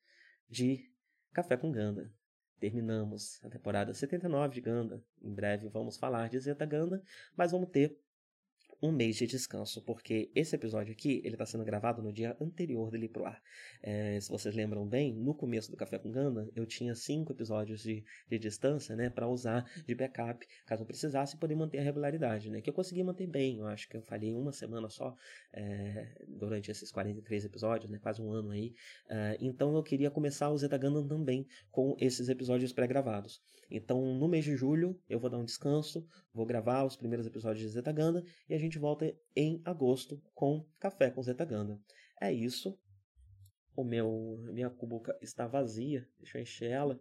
de Café com Ganda. Terminamos a temporada 79 de Ganda. Em breve vamos falar de Zeta Ganda, mas vamos ter um mês de descanso, porque esse episódio aqui ele está sendo gravado no dia anterior dele pro ar. É, se vocês lembram bem, no começo do Café com Ganda, eu tinha cinco episódios de, de distância, né, para usar de backup, caso eu precisasse, poder manter a regularidade, né, que eu consegui manter bem. Eu acho que eu falhei uma semana só é, durante esses 43 episódios, né, quase um ano aí. É, então eu queria começar o Zeta Gundam também com esses episódios pré-gravados. Então, no mês de julho, eu vou dar um descanso, vou gravar os primeiros episódios de Zeta Ganda e a gente volta em agosto com Café com Zeta Ganda. É isso. O meu minha cubuca está vazia. Deixa eu encher ela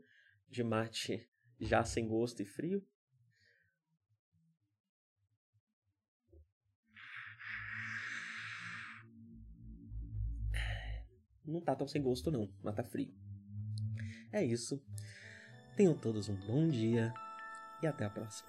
de mate já sem gosto e frio. Não tá tão sem gosto não, mas tá frio. É isso. Tenham todos um bom dia e até a próxima.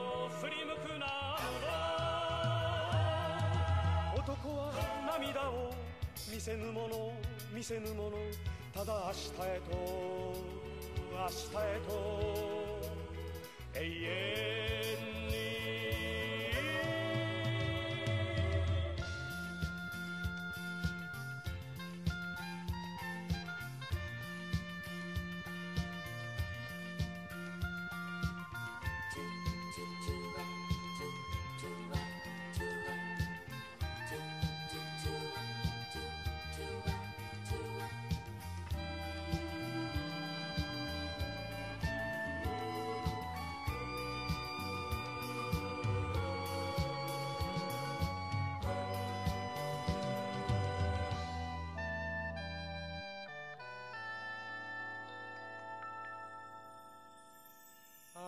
振り向くなアムロ男は涙を見せぬもの見せぬものただ明日へと明日へと。永遠